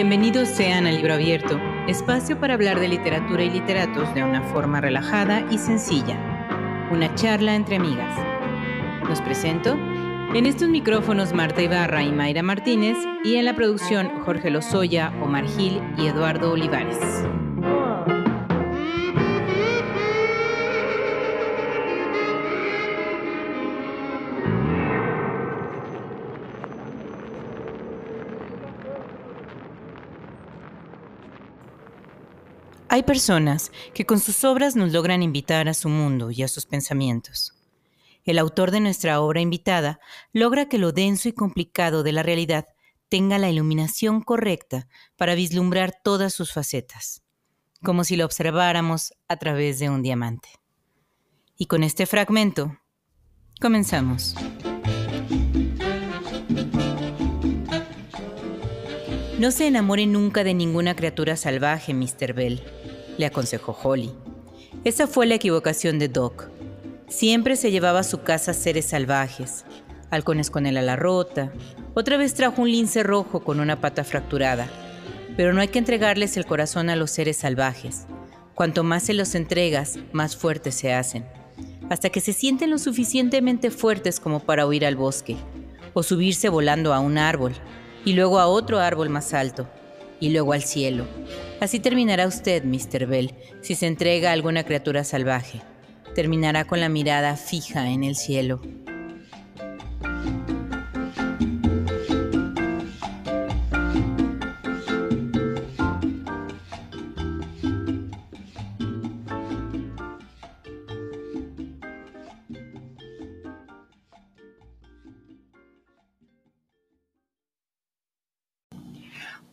Bienvenidos sean al Libro Abierto, espacio para hablar de literatura y literatos de una forma relajada y sencilla. Una charla entre amigas. Los presento en estos micrófonos Marta Ibarra y Mayra Martínez y en la producción Jorge Lozoya, Omar Gil y Eduardo Olivares. Hay personas que con sus obras nos logran invitar a su mundo y a sus pensamientos. El autor de nuestra obra invitada logra que lo denso y complicado de la realidad tenga la iluminación correcta para vislumbrar todas sus facetas, como si lo observáramos a través de un diamante. Y con este fragmento, comenzamos. No se enamore nunca de ninguna criatura salvaje, Mr. Bell, le aconsejó Holly. Esa fue la equivocación de Doc. Siempre se llevaba a su casa seres salvajes, halcones con el ala rota, otra vez trajo un lince rojo con una pata fracturada. Pero no hay que entregarles el corazón a los seres salvajes. Cuanto más se los entregas, más fuertes se hacen, hasta que se sienten lo suficientemente fuertes como para huir al bosque, o subirse volando a un árbol, y luego a otro árbol más alto, y luego al cielo. Así terminará usted, Mr. Bell, si se entrega a alguna criatura salvaje. Terminará con la mirada fija en el cielo.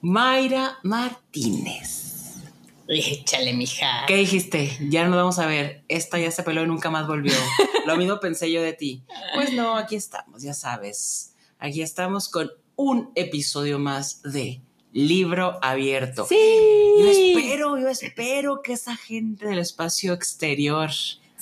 Mayra Martínez. Échale, mija. ¿Qué dijiste? Ya no nos vamos a ver. Esta ya se peló y nunca más volvió. Lo mismo pensé yo de ti. Pues no, aquí estamos, ya sabes. Aquí estamos con un episodio más de Libro Abierto. Sí. Yo espero, yo espero que esa gente del espacio exterior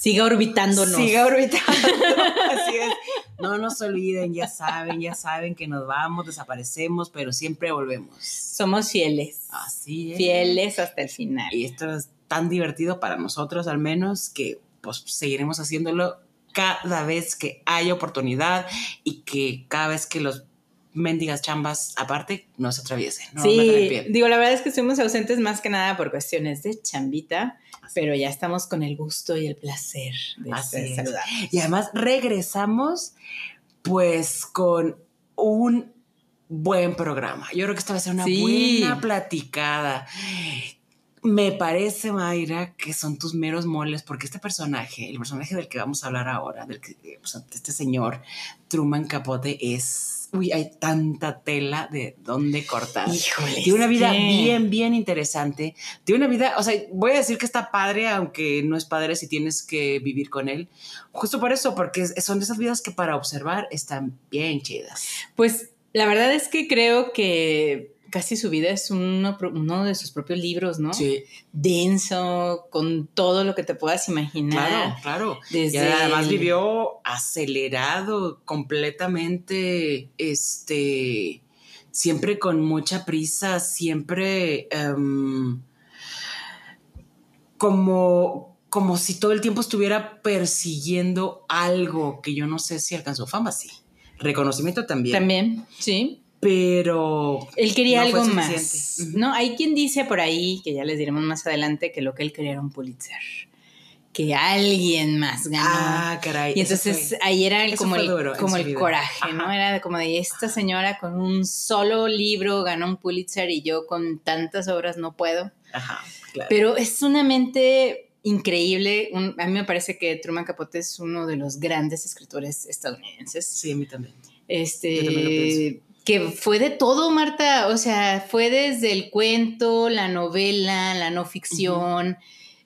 Siga orbitándonos. siga orbitando. Así es. No nos olviden, ya saben, ya saben que nos vamos, desaparecemos, pero siempre volvemos. Somos fieles. Así es. Fieles hasta el final. Y esto es tan divertido para nosotros al menos que pues seguiremos haciéndolo cada vez que haya oportunidad y que cada vez que los mendigas chambas aparte nos atraviesen. No metan el sí, digo, la verdad es que estuvimos ausentes más que nada por cuestiones de chambita, pero ya estamos con el gusto y el placer de Así saludar. Y además regresamos pues con un buen programa. Yo creo que esta va a ser una Sí. buena platicada. Me parece, Mayra, que son tus meros moles, porque este personaje, el personaje del que vamos a hablar ahora, del que, de este señor Truman Capote, es. Uy, hay tanta tela de dónde cortar. Híjole. Tiene una vida ¿qué? bien, bien interesante. Tiene una vida, o sea, voy a decir que está padre, aunque no es padre si tienes que vivir con él. Justo por eso, porque son de esas vidas que para observar están bien chidas. Pues la verdad es que creo que casi su vida es uno, de sus propios libros, ¿no? Sí, Denso, con todo lo que te puedas imaginar. claro, claro. Desde Y además vivió acelerado, completamente, este, siempre con mucha prisa, siempre em, como, como si todo el tiempo estuviera persiguiendo algo que yo no sé si alcanzó fama, sí. Reconocimiento también. También, sí. Pero Él quería No algo más. No, hay quien dice por ahí, que ya les diremos más adelante, que lo que él quería era un Pulitzer. Que alguien más ganó. Ah, caray. y entonces fue- ahí era el- como, el, duro como el coraje, ¿no? Era como de esta señora con un solo libro ganó un Pulitzer y yo con tantas obras no puedo. Ajá, claro. Pero es una mente increíble. Un- a mí me parece que Truman Capote es uno de los grandes escritores estadounidenses. sí, a mí también. Este, Yo también lo pienso. Que fue de todo, Marta. O sea, fue desde el cuento, la novela, la no ficción,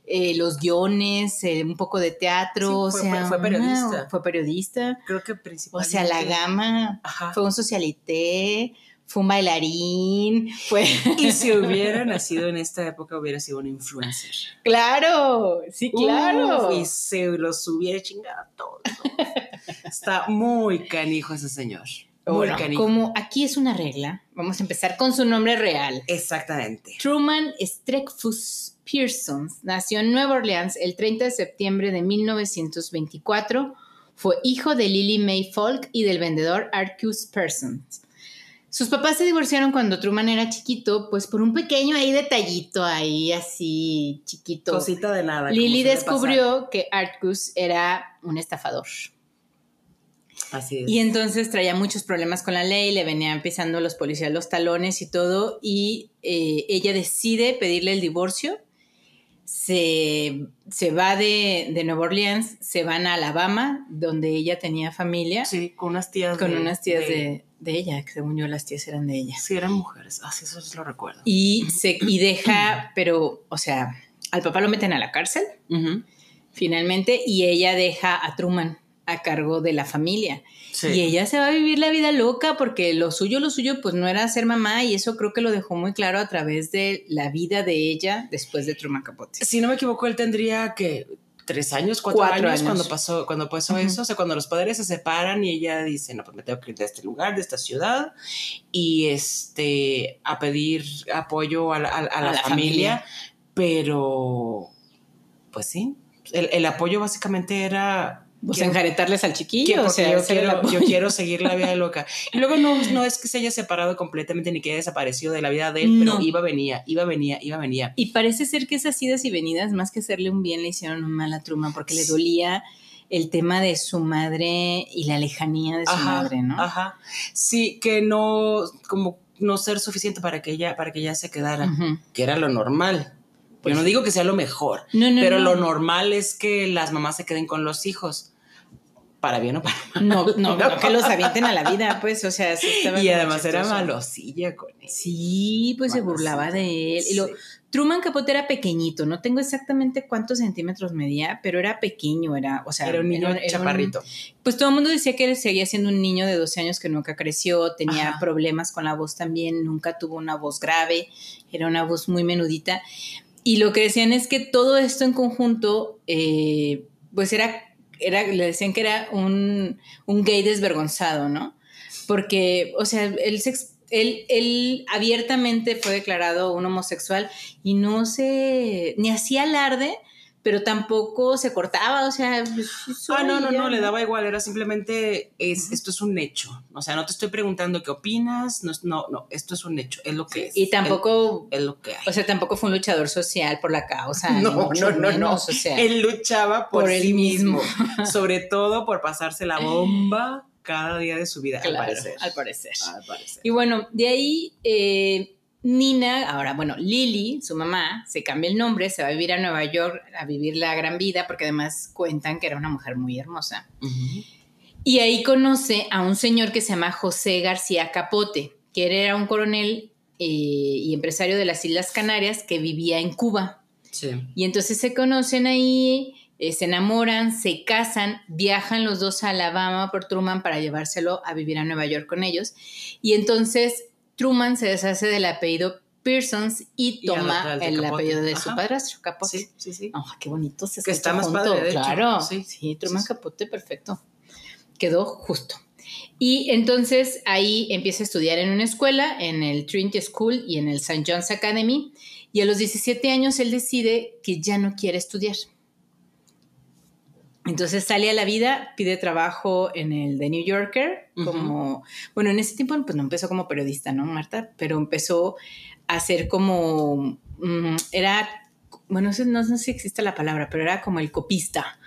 eh, los guiones, eh, un poco de teatro. Sí, o fue- sea, fue- fue una- periodista. fue periodista. Creo que O principalmente. sea, la gama. Ajá. Fue un socialité, fue un bailarín, fue. Y si hubiera nacido en esta época, hubiera sido un influencer. claro, sí, claro. Uf, y se los hubiera chingado a todos. Está muy canijo ese señor. Bueno, como aquí es una regla, vamos a empezar con su nombre real. Exactamente. Truman Streckfus Pearson nació en Nueva Orleans el 30 de septiembre de 1924. Fue hijo de Lily May Falk y del vendedor Arcus Pearson. Sus papás se divorciaron cuando Truman era chiquito, pues por un pequeño ahí detallito ahí así chiquito. Cosita de nada. Lily descubrió que Arcus era un estafador. Pasar. Así es. Y entonces traía muchos problemas con la ley, le venían pisando los policías los talones y todo, y eh, ella decide pedirle el divorcio, se, se va de, de Nueva Orleans, se van a Alabama, donde ella tenía familia, Sí, con unas tías. con de- unas tías de, de ella, que según yo las tías eran de ella. Sí, eran mujeres. Así eso lo recuerdo. Y, se, y deja, pero, o sea, al papá lo meten a la cárcel, finalmente, y ella deja a Truman a cargo de la familia. Sí. Y ella se va a vivir la vida loca porque lo suyo, lo suyo, pues no era ser mamá y eso creo que lo dejó muy claro a través de la vida de ella después de Truman Capote. Si no me equivoco, él tendría que tres años, cuatro, Cuatro años, años. cuando pasó, cuando pasó eso. O sea, cuando los padres se separan y ella dice, no, pues me tengo que ir de este lugar, de esta ciudad, y este, a pedir apoyo a la, a- a la la familia, pero, pues sí, el, el apoyo básicamente era... Pues quiero- enjaretarles al chiquillo, o sea, yo, quiero, apoyo. yo quiero seguir la vida loca. Y luego no, no es que se haya separado completamente ni que haya desaparecido de la vida de él, No. pero iba, venía, iba, venía, iba, venía. Y parece ser que esas idas y venidas, más que hacerle un bien, le hicieron un mal a Truman porque le dolía el tema de su madre y la lejanía de su madre, ¿no? Ajá. Sí, que no, como no ser suficiente para que ella, para que ella se quedara, que era lo normal. Pues Yo no sí. digo que sea lo mejor, No, no, pero no. lo normal es que las mamás se queden con los hijos. Para bien o para mal. No, no, no que los avienten a la vida, pues, o sea, Y además era malosilla con él. Sí, pues se burlaba de él. Y lo. Truman Capote era pequeñito, no tengo exactamente cuántos centímetros medía, pero era pequeño, era, o sea, Era un niño era- era un- chaparrito. pues todo el mundo decía que él seguía siendo un niño de 12 años que nunca creció, tenía Ajá. problemas con la voz también, nunca tuvo una voz grave, era una voz muy menudita. Y lo que decían es que todo esto en conjunto, eh, pues era, era, le decían que era un, un gay desvergonzado, ¿no? Porque, o sea, él, se él, él abiertamente fue declarado un homosexual y no se, ni hacía alarde, pero tampoco se cortaba, o sea, Ah, no, no, no, le daba igual, era simplemente, es, esto es un hecho. O sea, no te estoy preguntando qué opinas, no, no, no, esto es un hecho, es lo que es. Y tampoco, Es, es lo que hay. o sea, tampoco fue un luchador social por la causa. No, mucho no, no, no. menos, O sea, él luchaba por, por él sí mismo, mismo. sobre todo por pasarse la bomba cada día de su vida, claro, al parecer. al parecer. Al parecer. Y bueno, de ahí eh, Nina, ahora bueno, Lily, su mamá, se cambia el nombre, se va a vivir a Nueva York a vivir la gran vida, porque además cuentan que era una mujer muy hermosa. Y ahí conoce a un señor que se llama José García Capote, que era un coronel eh, y empresario de las Islas Canarias que vivía en Cuba. Sí. Y entonces se conocen ahí, eh, se enamoran, se casan, viajan los dos a Alabama por Truman para llevárselo a vivir a Nueva York con ellos. Y entonces Truman se deshace del apellido Pearsons y toma el de el Capote. apellido de su Ajá. padrastro, Capote. Sí, sí, sí. Oh, qué bonito se Que está más junto. padre, de hecho. Claro, Sí. sí, Truman Sí, sí. Capote, perfecto. Quedó justo. Y entonces ahí empieza a estudiar en una escuela, en el Trinity School y en el St. John's Academy. Y a los 17 años él decide que ya no quiere estudiar. Entonces sale a la vida, pide trabajo en el The New Yorker, como, bueno, en ese tiempo pues no empezó como periodista, ¿no, Marta? Pero empezó a ser como, mm, era, bueno, no sé, no sé si existe la palabra, pero era como el copista.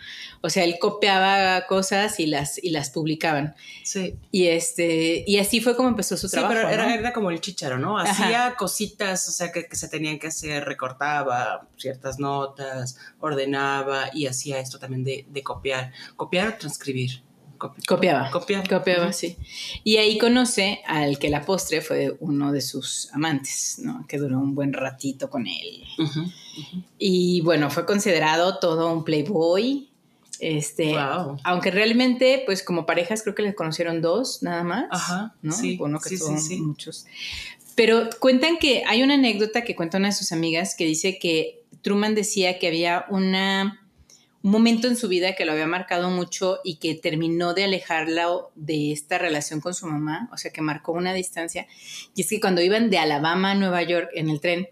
O sea, él copiaba cosas y las, y las publicaban. Sí, Y, este, y así fue como empezó su Sí, trabajo. pero era, ¿no? era como el chicharo, ¿no? Ajá. Hacía cositas, o sea, que, que se tenían que hacer, recortaba ciertas notas, ordenaba y hacía esto también de, de copiar. Copiar o transcribir. Copi- Copiaba. Copiaba, Ujú. sí. Y ahí conoce al que la postre fue uno de sus amantes, ¿no? Que duró un buen ratito con él. Y bueno, fue considerado todo un playboy. Este, Wow. aunque realmente, pues como parejas creo que les conocieron dos nada más. Ajá, ¿no? sí, Uno que sí, sí. muchos. Pero cuentan que hay una anécdota que cuenta una de sus amigas que dice que Truman decía que había una, un momento en su vida que lo había marcado mucho y que terminó de alejarla de esta relación con su mamá, o sea, que marcó una distancia. Y es que cuando iban de Alabama a Nueva York en el tren,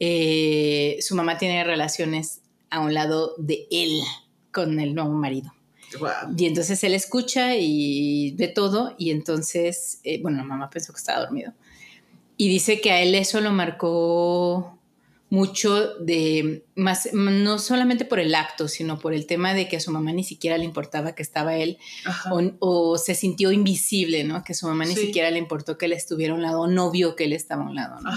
eh, su mamá tiene relaciones a un lado de él con el nuevo marido. Y entonces él escucha y ve todo y entonces, eh, bueno, la mamá pensó que estaba dormido. Y dice que a él eso lo marcó mucho de más no solamente por el acto, sino por el tema de que a su mamá ni siquiera le importaba que estaba él o, se sintió invisible, ¿no? Que a su mamá ni siquiera le importó que él estuviera a un lado, no vio que él estaba a un lado, ¿no?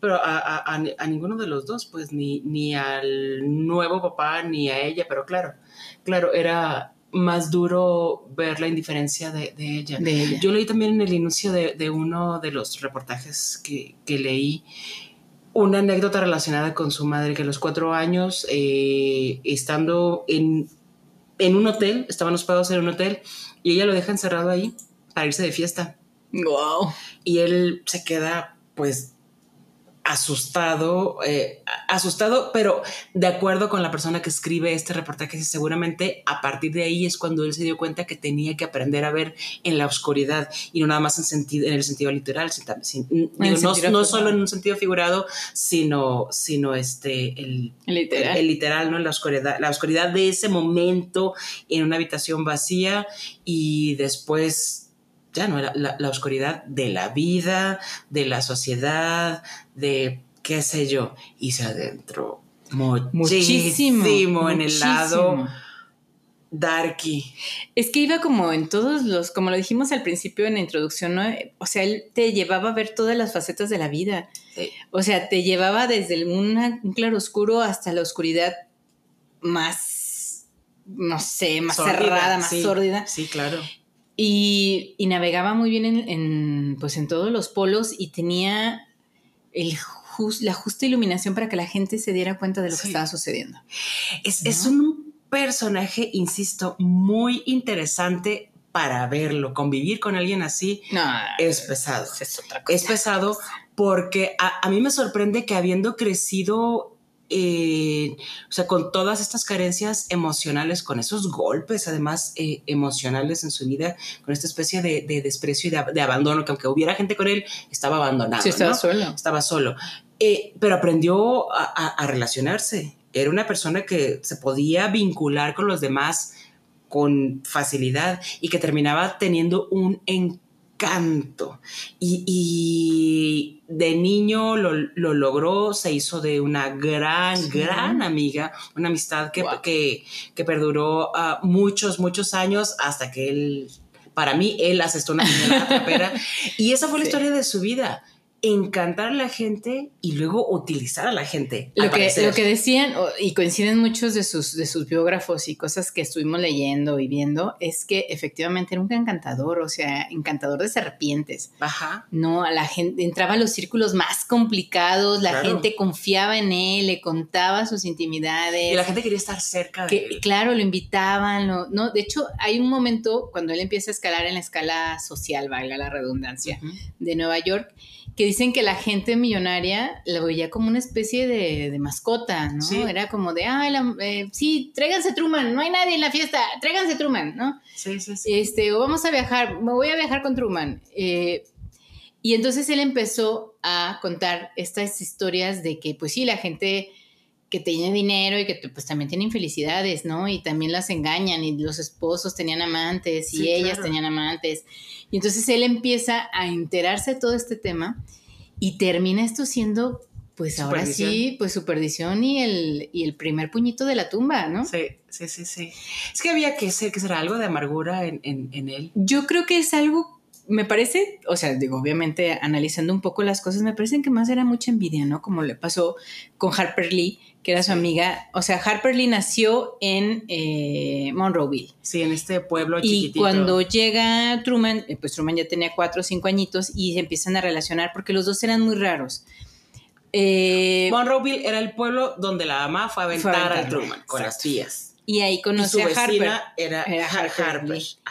Pero a, ninguno de los dos, pues ni, ni al nuevo papá ni a ella, pero claro, claro, era más duro ver la indiferencia de, ella. Yo leí también en el inicio de, uno de los reportajes que, que leí una anécdota relacionada con su madre, que a los cuatro años, eh, estando en, en, un hotel, estaban hospedados en un hotel, y ella lo deja encerrado ahí para irse de fiesta. Wow. Y él se queda, pues, asustado, eh, asustado, pero de acuerdo con la persona que escribe este reportaje, seguramente a partir de ahí es cuando él se dio cuenta que tenía que aprender a ver en la oscuridad y no nada más en, sentido, en el sentido literal, no, solo en un sentido figurado, sino, sino este, el, literal. El, literal, ¿no? La oscuridad, la oscuridad de ese momento en una habitación vacía y después ya no era la, oscuridad de la vida, de la sociedad, de qué sé yo, y se adentró muchísimo, en el lado darky. Es que iba como en todos los, como lo dijimos al principio en la introducción, ¿no? O sea, él te llevaba a ver todas las facetas de la vida. O sea, te llevaba desde un claro oscuro hasta la oscuridad más, no sé, más cerrada, más sórdida. Sí, claro. Y, navegaba muy bien en, pues en todos los polos y tenía el la justa iluminación para que la gente se diera cuenta de lo que estaba sucediendo. Es, un personaje, insisto, muy interesante para verlo. Convivir con alguien así es pesado. Es, pesado porque a, mí me sorprende que habiendo crecido eh, o sea, con todas estas carencias emocionales, con esos golpes además eh, emocionales en su vida, con esta especie de, desprecio y de, abandono, que aunque hubiera gente con él, estaba abandonado. Sí, estaba solo. Estaba solo. Eh, pero aprendió a, relacionarse. Era una persona que se podía vincular con los demás con facilidad y que terminaba teniendo un encanto canto. Y, de niño lo, logró, se hizo de una gran, gran amiga, una amistad que, que, perduró ah, muchos, muchos años hasta que él, para mí, él asestó una trapera. y esa fue la historia de su vida encantar a la gente y luego utilizar a la gente. Lo, que, lo que decían, y coinciden muchos de sus, de sus biógrafos y cosas que estuvimos leyendo y viendo, es que efectivamente era un encantador, o sea, encantador de serpientes. Ajá. No, a la gente entraba a los círculos más complicados, la gente confiaba en él, le contaba sus intimidades. Y la gente quería estar cerca de él. Claro, lo invitaban, no, de hecho, hay un momento cuando él empieza a escalar en la escala social, valga la redundancia, de Nueva York que dicen que la gente millonaria la veía como una especie de, mascota, ¿no? Era como de, ay, eh, sí, tráiganse Truman, no hay nadie en la fiesta, tráiganse Truman, ¿no? Sí, sí, sí. Este, o vamos a viajar, me voy a viajar con Truman. Eh, y entonces él empezó a contar estas historias de que, pues sí, la gente que tiene dinero y que pues también tiene infelicidades, ¿no? Y también las engañan y los esposos tenían amantes y ellas tenían amantes. Y entonces él empieza a enterarse de todo este tema y termina esto siendo, pues ahora sí, pues su perdición y el, y el primer puñito de la tumba, ¿no? Sí, sí, sí, sí. Es que había que ser, que será algo de amargura en, en él. Yo creo que es algo me parece, o sea, digo, obviamente analizando un poco las cosas, me parece que más era mucha envidia, ¿no? Como le pasó con Harper Lee, que era su amiga. O sea, Harper Lee nació en eh, Monroeville. Sí, en este pueblo chiquitito. Y cuando llega Truman, eh, pues Truman ya tenía cuatro o cinco añitos y se empiezan a relacionar porque los dos eran muy raros. Eh, Monroeville era el pueblo donde la mamá fue a aventar a, Truman con las tías. Y ahí conoce a Harper. Era, Harper.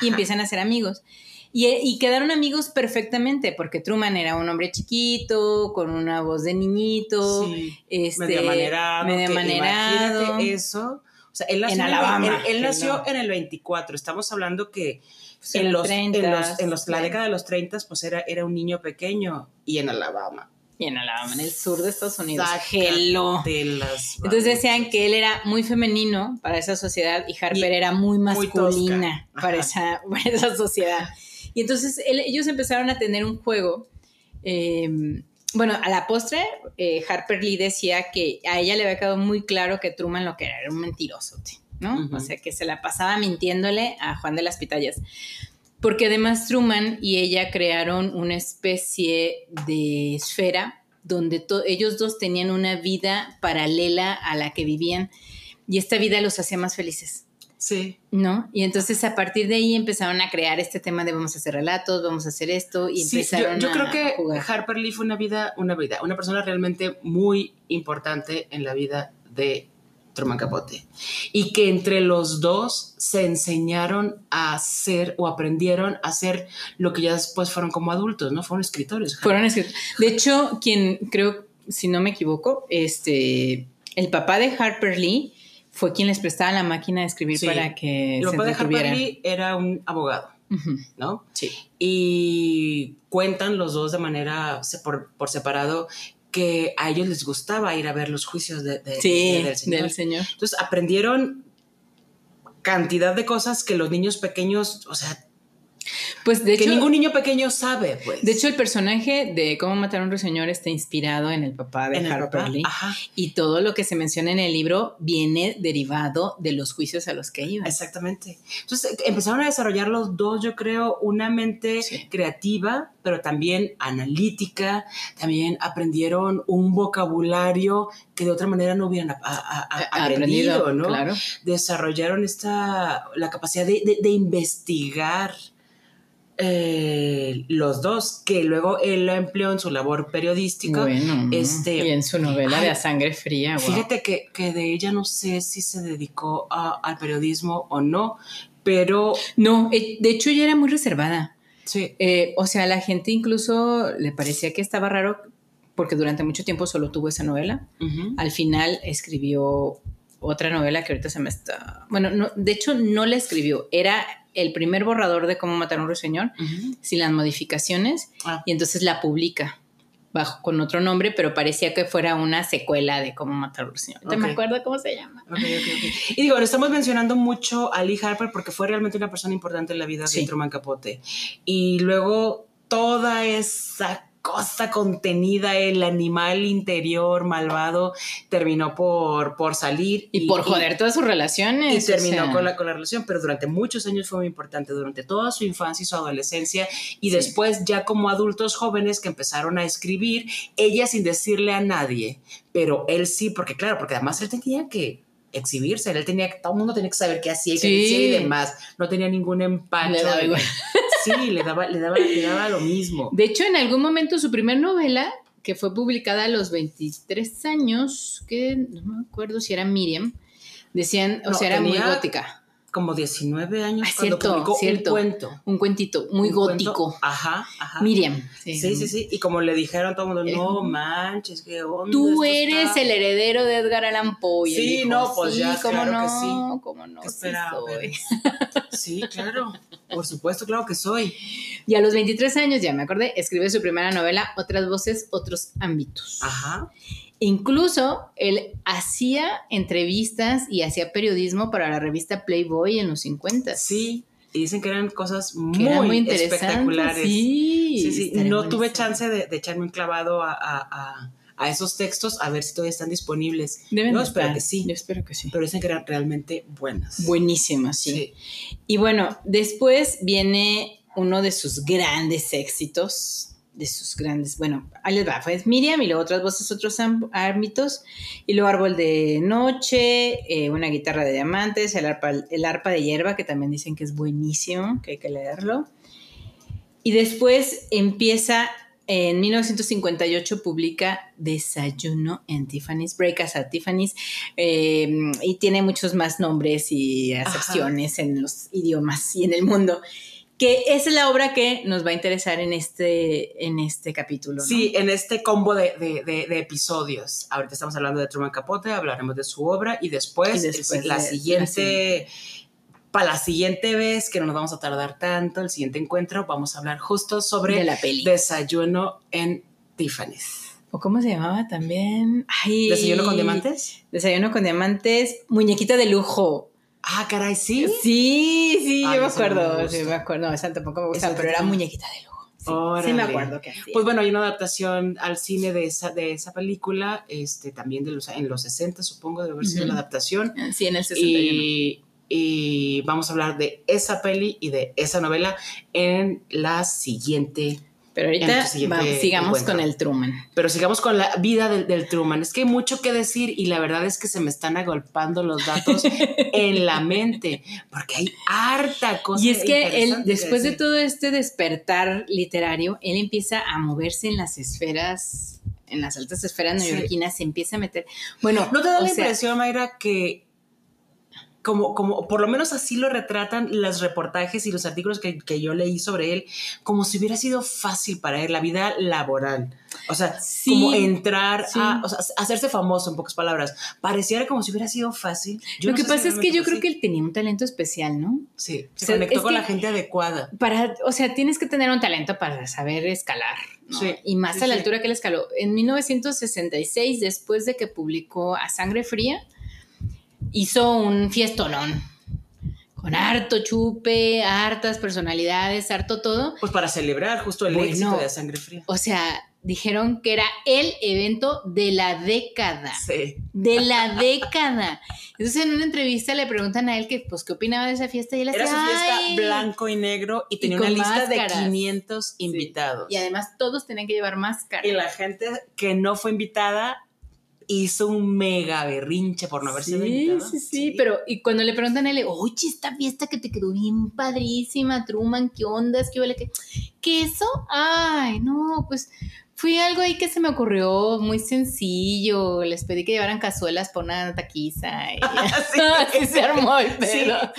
y empiezan a ser amigos. Y, quedaron amigos perfectamente, porque Truman era un hombre chiquito, con una voz de niñito, este, medio manerado. Medio manerado. eso. O sea, él nació En Alabama, Él, nació no. en el 24. Estamos hablando que Pues en, en los, los en, 30s, los, en los- la sí. década de los 30, pues era, era un niño pequeño y en Alabama. Y en Alabama, en el sur de Estados Unidos. De las Entonces decían que él era muy femenino para esa sociedad y Harper Y era muy masculina para, esa, para esa sociedad. Y entonces él- ellos empezaron a tener un juego. eh, bueno, a la postre, eh, Harper Lee decía que a ella le había quedado muy claro que Truman lo que era era un mentiroso, ¿no? O sea, que se la pasaba mintiéndole a Juan de las Pitayas. Porque además Truman y ella crearon una especie de esfera donde ellos dos tenían una vida paralela a la que vivían y esta vida los hacía más felices, Sí. ¿no? Y entonces a partir de ahí empezaron a crear este tema de vamos a hacer relatos, vamos a hacer esto y Sí, yo, empezaron yo a creo que jugar. Harper Lee fue una vida, una vida, una persona realmente muy importante en la vida de Truman Capote. Y que entre los dos se enseñaron a hacer o aprendieron a hacer lo que ya después fueron como adultos, ¿no? Fueron escritores. Fueron escritos. De hecho, quien creo, si no me equivoco, este, el papá de Harper Lee fue quien les prestaba la máquina de escribir Sí. para que El se papá de Harper. Lee era un abogado. ¿no? Sí. y cuentan los dos de manera por, por separado que a ellos les gustaba ir a ver los juicios de, de- Sí, de- del señor. del señor. Entonces aprendieron cantidad de cosas que los niños pequeños, o sea, Pues de que hecho, ningún niño pequeño sabe, pues. de hecho el personaje de cómo matar a un ruiseñor está inspirado en el papá de en Harper papá, Lee. Ajá, Y todo lo que se menciona en el libro viene derivado de los juicios a los que iban. exactamente. Entonces empezaron a desarrollar los dos, yo creo, una mente Sí. creativa, pero también analítica. También aprendieron un vocabulario que de otra manera no hubieran a- a- a- aprendido, ¿no? Claro. desarrollaron esta, la capacidad de, de- de investigar eh, los dos, que luego él lo empleó en su labor periodística. Bueno, este, y en su novela ay, de A Sangre Fría, guau. Fíjate que, que de ella no sé si se dedicó a- al periodismo o no, pero No, eh, de hecho ella era muy reservada. sí, Eh, o sea, a la gente incluso le parecía que estaba raro porque durante mucho tiempo solo tuvo esa novela. Al final escribió otra novela que ahorita se me está... Bueno, no, de hecho no la escribió. Era el primer borrador de Cómo matar a un ruiseñor sin las modificaciones Ah, y entonces la publica bajo con otro nombre, pero parecía que fuera una secuela de Cómo matar a un ruiseñor. No me acuerdo cómo se llama. Y digo, estamos mencionando mucho a Lee Harper porque fue realmente una persona importante en la vida Sí. de Truman Capote. Y luego toda esa cosa contenida, el animal interior malvado, terminó por, por salir. Y, por joder todas sus relaciones. Y terminó sea, con, la, con la relación, pero durante muchos años fue muy importante, durante toda su infancia y su adolescencia, y Sí. después ya como adultos jóvenes que empezaron a escribir, ella sin decirle a nadie, pero él sí, porque claro, porque además él tenía que exhibirse, él tenía que, todo el mundo tenía que saber qué hacía y qué Sí. decía y demás, no tenía ningún empacho. Le igual. Sí, le daba, le, daba, le daba lo mismo. De hecho, en algún momento su primer novela, que fue publicada a los 23 años, que no me acuerdo si era Miriam, decían, o No, sea, era tenía- muy gótica. Como 19 años Ah, cuando cierto, publicó cierto. un cuento. Un cuentito muy Un gótico. cuento, Ajá, ajá. Miriam. Sí, sí, sí. Y como le dijeron a todo el mundo, Eh, no manches, qué onda. Tú eres está- el heredero de Edgar Allan Poe. Sí, dijo, no, pues sí, ya, cómo claro que no, sí. cómo no, ¿Qué sí? Sí, claro. Por supuesto, claro que soy. Y a los 23 años, ya me acordé, escribe su primera novela, Otras voces, otros ámbitos. Ajá. Incluso él hacía entrevistas y hacía periodismo para la revista Playboy en los 50. Sí. Y dicen que eran cosas muy, muy espectaculares. Sí, sí, No tuve chance de, de echarme un clavado a, a- a- a esos textos a ver si todavía están disponibles. Deben no, espero que sí. Yo espero que sí. Pero dicen que eran realmente buenas. Buenísimas, sí. Y bueno, después viene uno de sus grandes éxitos, de sus grandes, bueno, ahí les va, fue Miriam y luego otras voces, otros ámbitos, y luego Árbol de Noche, eh, una guitarra de diamantes, el arpa, el arpa de hierba, que también dicen que es buenísimo, que hay que leerlo. Y después empieza, en 1958 publica Desayuno en Tiffany's, Breakfast at Tiffany's, eh, y tiene muchos más nombres y acepciones en los idiomas y en el mundo. Que esa es la obra que nos va a interesar en este, en este capítulo. ¿no? Sí, en este combo de, de- de- de episodios. Ahorita estamos hablando de Truman Capote, hablaremos de su obra y después, Y después la siguiente, para la siguiente vez, que no nos vamos a tardar tanto, el siguiente encuentro, vamos a hablar justo sobre De la peli. Desayuno en Tiffany's. ¿O cómo se llamaba también? Ay, ¿Desayuno con diamantes? Desayuno con diamantes, muñequita de lujo. Ah, caray, sí. Sí, sí, Ay, yo me acuerdo. sí, me acuerdo. No, esa tampoco me gusta, Esa pero era muñequita de lujo. Sí, me acuerdo que. Pues bueno, hay una adaptación al cine de esa, de esa película, este, también de los, en los 60, supongo, debe haber sido Ujú. la adaptación. sí, en el 61. Y, y vamos a hablar de esa peli y de esa novela en la siguiente. Pero ahorita sigamos encuentro. con el Truman. Pero sigamos con la vida del, del Truman. Es que hay mucho que decir y la verdad es que se me están agolpando los datos en la mente porque hay harta cosa. Y es que él, después de todo este despertar literario, él empieza a moverse en las esferas, en las altas esferas Sí. neoyorquinas, se empieza a meter. Bueno, ¿No te da la sea, impresión, Mayra, que como, como por lo menos así lo retratan los reportajes y los artículos que, que yo leí sobre él, como si hubiera sido fácil para él la vida laboral? O sea, Sí, como entrar sí. a, o sea, hacerse famoso en pocas palabras. Pareciera como si hubiera sido fácil. Yo lo no que si pasa es que yo creo que él tenía un talento especial, ¿no? Sí, se O sea, conectó con la gente adecuada. Para, o sea, tienes que tener un talento para saber escalar, ¿no? Sí, Y más a la altura que él escaló. En 1966, después de que publicó A Sangre Fría, hizo un fiestonón. Con harto chupe, hartas personalidades, harto todo. Pues para celebrar justo el Bueno. éxito de Sangre Fría. O sea, dijeron que era el evento de la década. Sí. De la década. Entonces en una entrevista le preguntan a él que, pues, qué opinaba de esa fiesta y él Era su fiesta "Ay". blanco y negro y tenía una lista máscaras. de 500 invitados. Y además todos tenían que llevar máscara. Y la gente que no fue invitada hizo un mega berrinche por no haber sido Sí, invitada. sí, sí, pero y cuando le preguntan a él, oye, esta fiesta que te quedó bien padrísima, Truman, ¿qué ondas? ¿Qué huele? ¿Qué, ¿Qué eso? Ay, no, pues fui algo ahí que se me ocurrió muy sencillo. Les pedí que llevaran cazuelas por una taquiza. Y Sí. así se armó el Sí, pedo.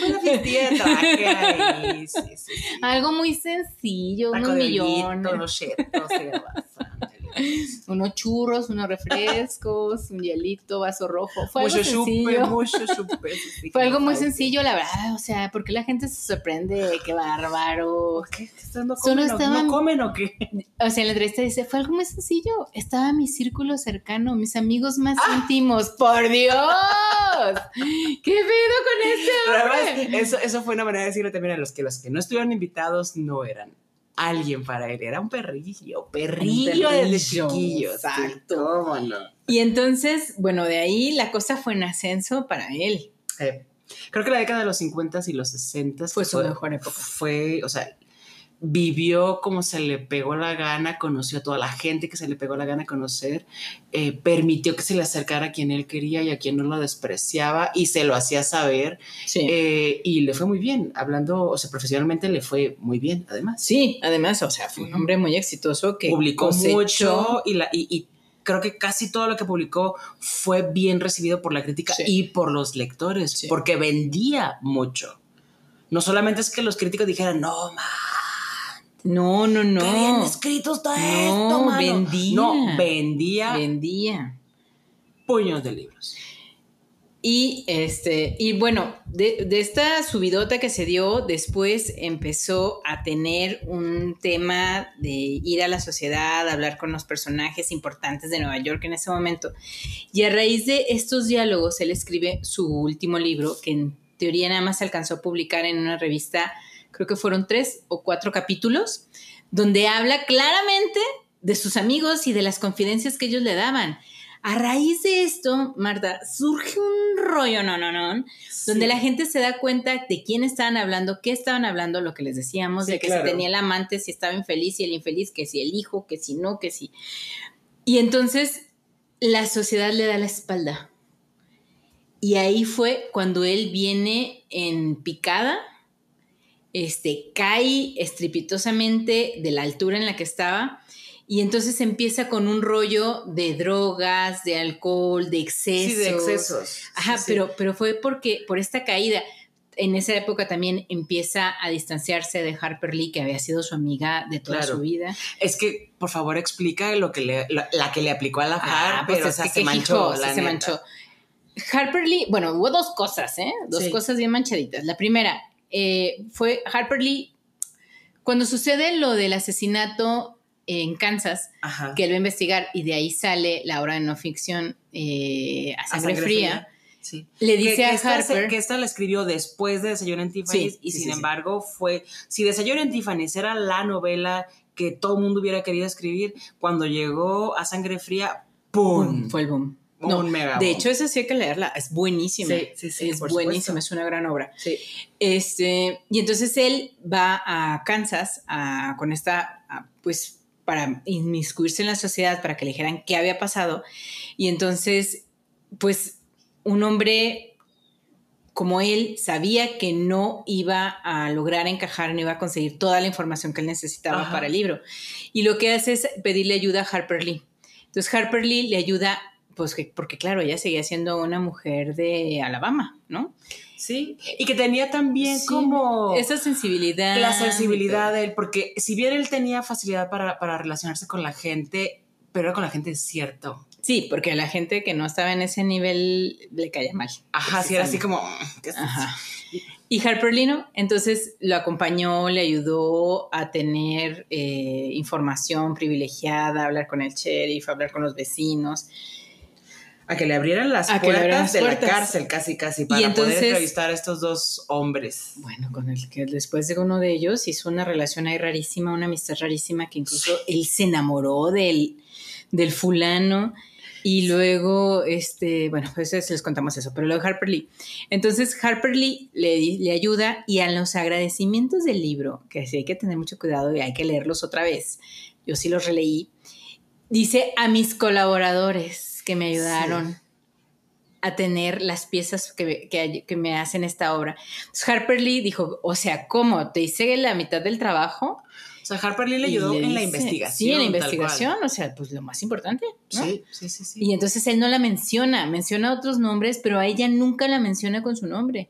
traje ahí. Sí, sí, sí. Algo muy sencillo, Taco unos millones, unos chetos, sí, bastante. unos churros, unos refrescos, un hielito, vaso rojo. Fue algo Mucho chupe, sencillo. mucho chupe. sí, sí, Fue algo muy sencillo, la verdad. O sea, porque la gente se sorprende, qué bárbaro. ¿Qué? ¿Qué ¿No comen, estaban- ¿No comen o qué? O sea, en la entrevista dice, fue algo muy sencillo. Estaba mi círculo cercano, mis amigos más íntimos. ¡Por Dios! ¿Qué pedo con este hombre? además, eso, eso fue una manera de decirle también a los que los que no estuvieron invitados no eran alguien para él, era un perrillo, perrillo, desde perrillo, chiquillo. exacto. ¿Cómo no? Y entonces, bueno, de ahí la cosa fue en ascenso para él. Eh, creo que la década de los 50 y los 60 Fue su mejor época. Fue, o sea, vivió como se le pegó la gana, conoció a toda la gente que se le pegó la gana conocer, eh, permitió que se le acercara a quien él quería y a quien no lo despreciaba y se lo hacía saber Sí. eh, y le fue muy bien, hablando, o sea, profesionalmente le fue muy bien, además. sí, además, o sea, fue un hombre muy exitoso que Publicó cosechó- mucho y, la, y, y creo que casi todo lo que publicó fue bien recibido por la crítica Sí. y por los lectores, Sí. porque vendía mucho. No solamente es que los críticos dijeran, no, ma, No, no, no. qué bien escrito está No, esto, mano". vendía. No, vendía Vendía. puños de libros. Y este, y bueno, de, de esta subidota que se dio, después empezó a tener un tema de ir a la sociedad, hablar con los personajes importantes de Nueva York en ese momento. Y a raíz de estos diálogos, él escribe su último libro, que en teoría nada más se alcanzó a publicar en una revista, creo que fueron tres o cuatro capítulos, donde habla claramente de sus amigos y de las confidencias que ellos le daban. A raíz de esto, Marta, surge un rollo, no, no, no, donde Sí. la gente se da cuenta de quién estaban hablando, qué estaban hablando, lo que les decíamos, Sí, de que claro. si tenía el amante, si estaba infeliz y el infeliz, que si el hijo, que si no, que si. Y entonces la sociedad le da la espalda. Y ahí fue cuando él viene en picada, este, cae estrepitosamente de la altura en la que estaba. Y entonces empieza con un rollo de drogas, de alcohol, de excesos. Sí, de excesos. Ajá, Sí, sí. Pero, pero fue porque, por esta caída. en esa época también empieza a distanciarse de Harper Lee, que había sido su amiga de toda Claro. su vida. Es que, por favor, explica lo que le, la, la que le aplicó a la Ah, Harper. pues o sea, se manchó. hijo, la sí se manchó. Harper Lee, bueno, hubo dos cosas, ¿eh? Dos Sí. cosas bien manchaditas. La primera eh, fue Harper Lee, cuando sucede lo del asesinato en Kansas, Ajá. que él va a investigar y de ahí sale la obra de no ficción eh, a, A sangre fría, Sí. le Que- dice que a esta se- Harper... que esta la escribió después de Desayuno en Tiffany's Sí, y sí, sin embargo fue, si Desayuno en Tiffany's era la novela que todo el mundo hubiera querido escribir, cuando llegó a Sangre Fría, ¡pum! ¡pum! Fue el boom. Un No, mega de hecho, esa sí hay que leerla, es buenísima. Sí, sí, sí, es buenísima, es una gran obra. Sí. Este, y entonces él va a Kansas a- con esta, a, pues, para inmiscuirse en la sociedad, para que le dijeran qué había pasado. Y entonces, pues, un hombre como él sabía que no iba a lograr encajar, no iba a conseguir toda la información que él necesitaba Ajá. para el libro. Y lo que hace es pedirle ayuda a Harper Lee. Entonces Harper Lee le ayuda, pues que- porque claro, ella seguía siendo una mujer de Alabama, ¿no? Sí, y que tenía también Sí, como esa sensibilidad. la sensibilidad de él, porque si bien él tenía facilidad para, para relacionarse con la gente, pero era con la gente cierto. Sí, porque a la gente que no estaba en ese nivel le caía mal. Ajá, sí, era así como... "Mm, ¿qué es Ajá. Y Harper Lee no, entonces lo acompañó, le ayudó a tener eh, información privilegiada, hablar con el sheriff, hablar con los vecinos. A que le abrieran las A puertas las de puertas. la cárcel, casi, casi, para entonces- poder entrevistar a estos dos hombres. Bueno, con el que después de uno de ellos hizo una relación ahí rarísima, una amistad rarísima, que incluso él se enamoró del, del fulano. Y luego, este, bueno, pues les contamos eso, pero lo de Harper Lee. Entonces, Harper Lee le, le ayuda y a los agradecimientos del libro, que sí hay que tener mucho cuidado y hay que leerlos otra vez, yo sí los releí, dice a mis colaboradores que me ayudaron a tener las piezas que, que- que me hacen esta obra. Entonces, Harper Lee dijo, o sea, ¿cómo? ¿Te hice la mitad del trabajo? O sea, Harper Lee le ayudó le en la dice- investigación. Sí, en la investigación, o sea, pues lo más importante. ¿no? Sí, sí, sí, sí. Y entonces él no la menciona, menciona otros nombres, pero a ella nunca la menciona con su nombre.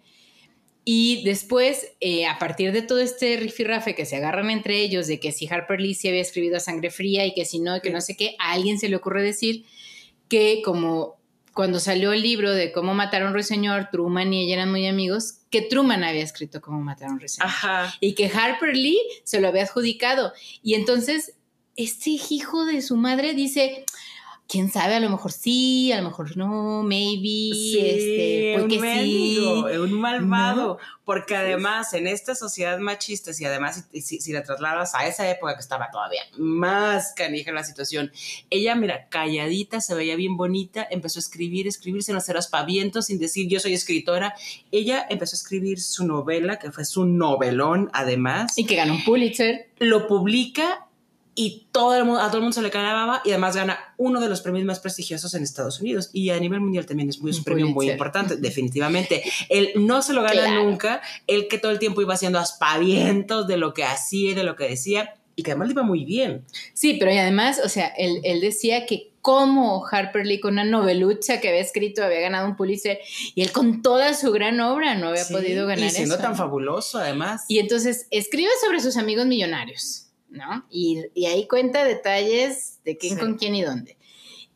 Y después, eh, a partir de todo este rifirrafe que se agarran entre ellos, de que si Harper Lee sí había escrito a sangre fría y que si no, y que no sé qué, a alguien se le ocurre decir que como cuando salió el libro de cómo mataron a un ruiseñor, Truman y ella eran muy amigos, que Truman había escrito cómo mataron a un ruiseñor Ajá. y que Harper Lee se lo había adjudicado. Y entonces este hijo de su madre dice, quién sabe, a lo mejor sí, a lo mejor no, maybe, este, un porque sí. mendigo, un malvado. Porque además, en esta sociedad machista, y además si, si, si la trasladas a esa época que estaba todavía más canija la situación, ella, mira, calladita, se veía bien bonita, empezó a escribir, escribirse en hacer aspavientos sin decir yo soy escritora. Ella empezó a escribir su novela, que fue su novelón, además. Y que ganó un Pulitzer. lo publica y todo el mundo, a todo el mundo se le calaba y además gana uno de los premios más prestigiosos en Estados Unidos y a nivel mundial también es muy, un Un premio muy importante, definitivamente. Él no se lo gana Claro. nunca, él que todo el tiempo iba haciendo aspavientos de lo que hacía y de lo que decía y que además le iba muy bien. Sí, pero y además, o sea, él, él decía que como Harper Lee con una novelucha que había escrito había ganado un Pulitzer y él con toda su gran obra no había Sí, podido ganar Y siendo eso. tan fabuloso además. Y entonces escribe sobre sus amigos millonarios, ¿no? Y, y ahí cuenta detalles de quién Sí. con quién y dónde.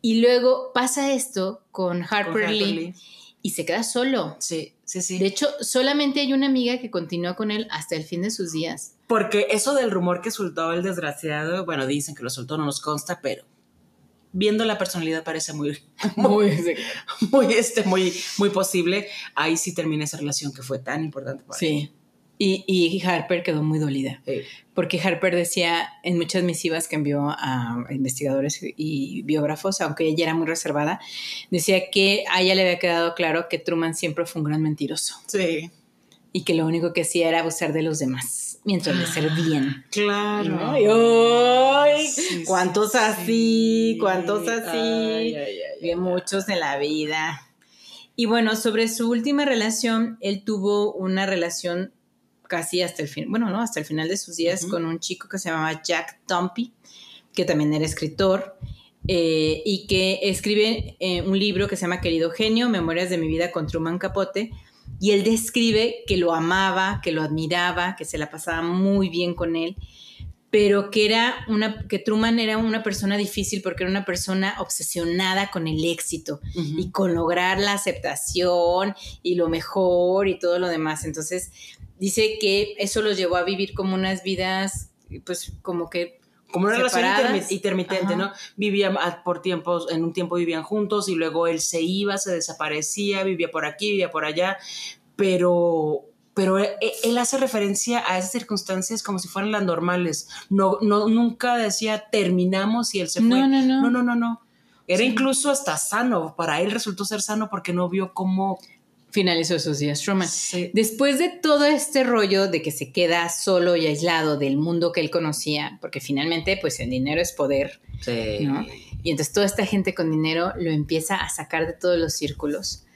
Y luego pasa esto con Harper, Con Harper Lee, Lee. y se queda solo. Sí, sí, sí. De hecho, solamente hay una amiga que continúa con él hasta el fin de sus días. Porque eso del rumor que soltó el desgraciado, bueno, dicen que lo soltó, no nos consta, pero viendo la personalidad parece muy, Muy, muy, este, muy, muy posible. Ahí sí termina esa relación que fue tan importante para él. Y, y Harper quedó muy dolida. Sí. porque Harper decía en muchas misivas que envió a investigadores y biógrafos, aunque ella era muy reservada, decía que a ella le había quedado claro que Truman siempre fue un gran mentiroso Sí, y que lo único que hacía era abusar de los demás mientras le servían. claro. ¿no? Y, ¡ay! Sí, ¿Cuántos sí, así? sí. ¿Cuántos así? Ay, ay, ay, ay. muchos en la vida. Y bueno, sobre su última relación, él tuvo una relación casi hasta el fin, bueno, no, hasta el final de sus días con un chico que se llamaba Jack Tompy, que también era escritor, eh, y que escribe eh, un libro que se llama Querido Genio, Memorias de mi vida con Truman Capote, y él describe que lo amaba, que lo admiraba, que se la pasaba muy bien con él, pero que era una que Truman era una persona difícil porque era una persona obsesionada con el éxito y con lograr la aceptación y lo mejor y todo lo demás. Entonces, dice que eso los llevó a vivir como unas vidas pues como que como una relación intermitente, ¿no? Vivían por tiempos, en un tiempo vivían juntos y luego él se iba, se desaparecía, vivía por aquí, vivía por allá, pero, pero e, e, él, hace referencia a esas circunstancias como si fueran las normales. No, no, nunca decía terminamos y él se fue. No, no, no. No, no, no, no. Era incluso hasta sano. Para él resultó ser sano porque no vio cómo finalizó sus días Truman. Después de todo este rollo de que se queda solo y aislado del mundo que él conocía, porque finalmente pues el dinero es poder, ¿no? Y entonces toda esta gente con dinero lo empieza a sacar de todos los círculos.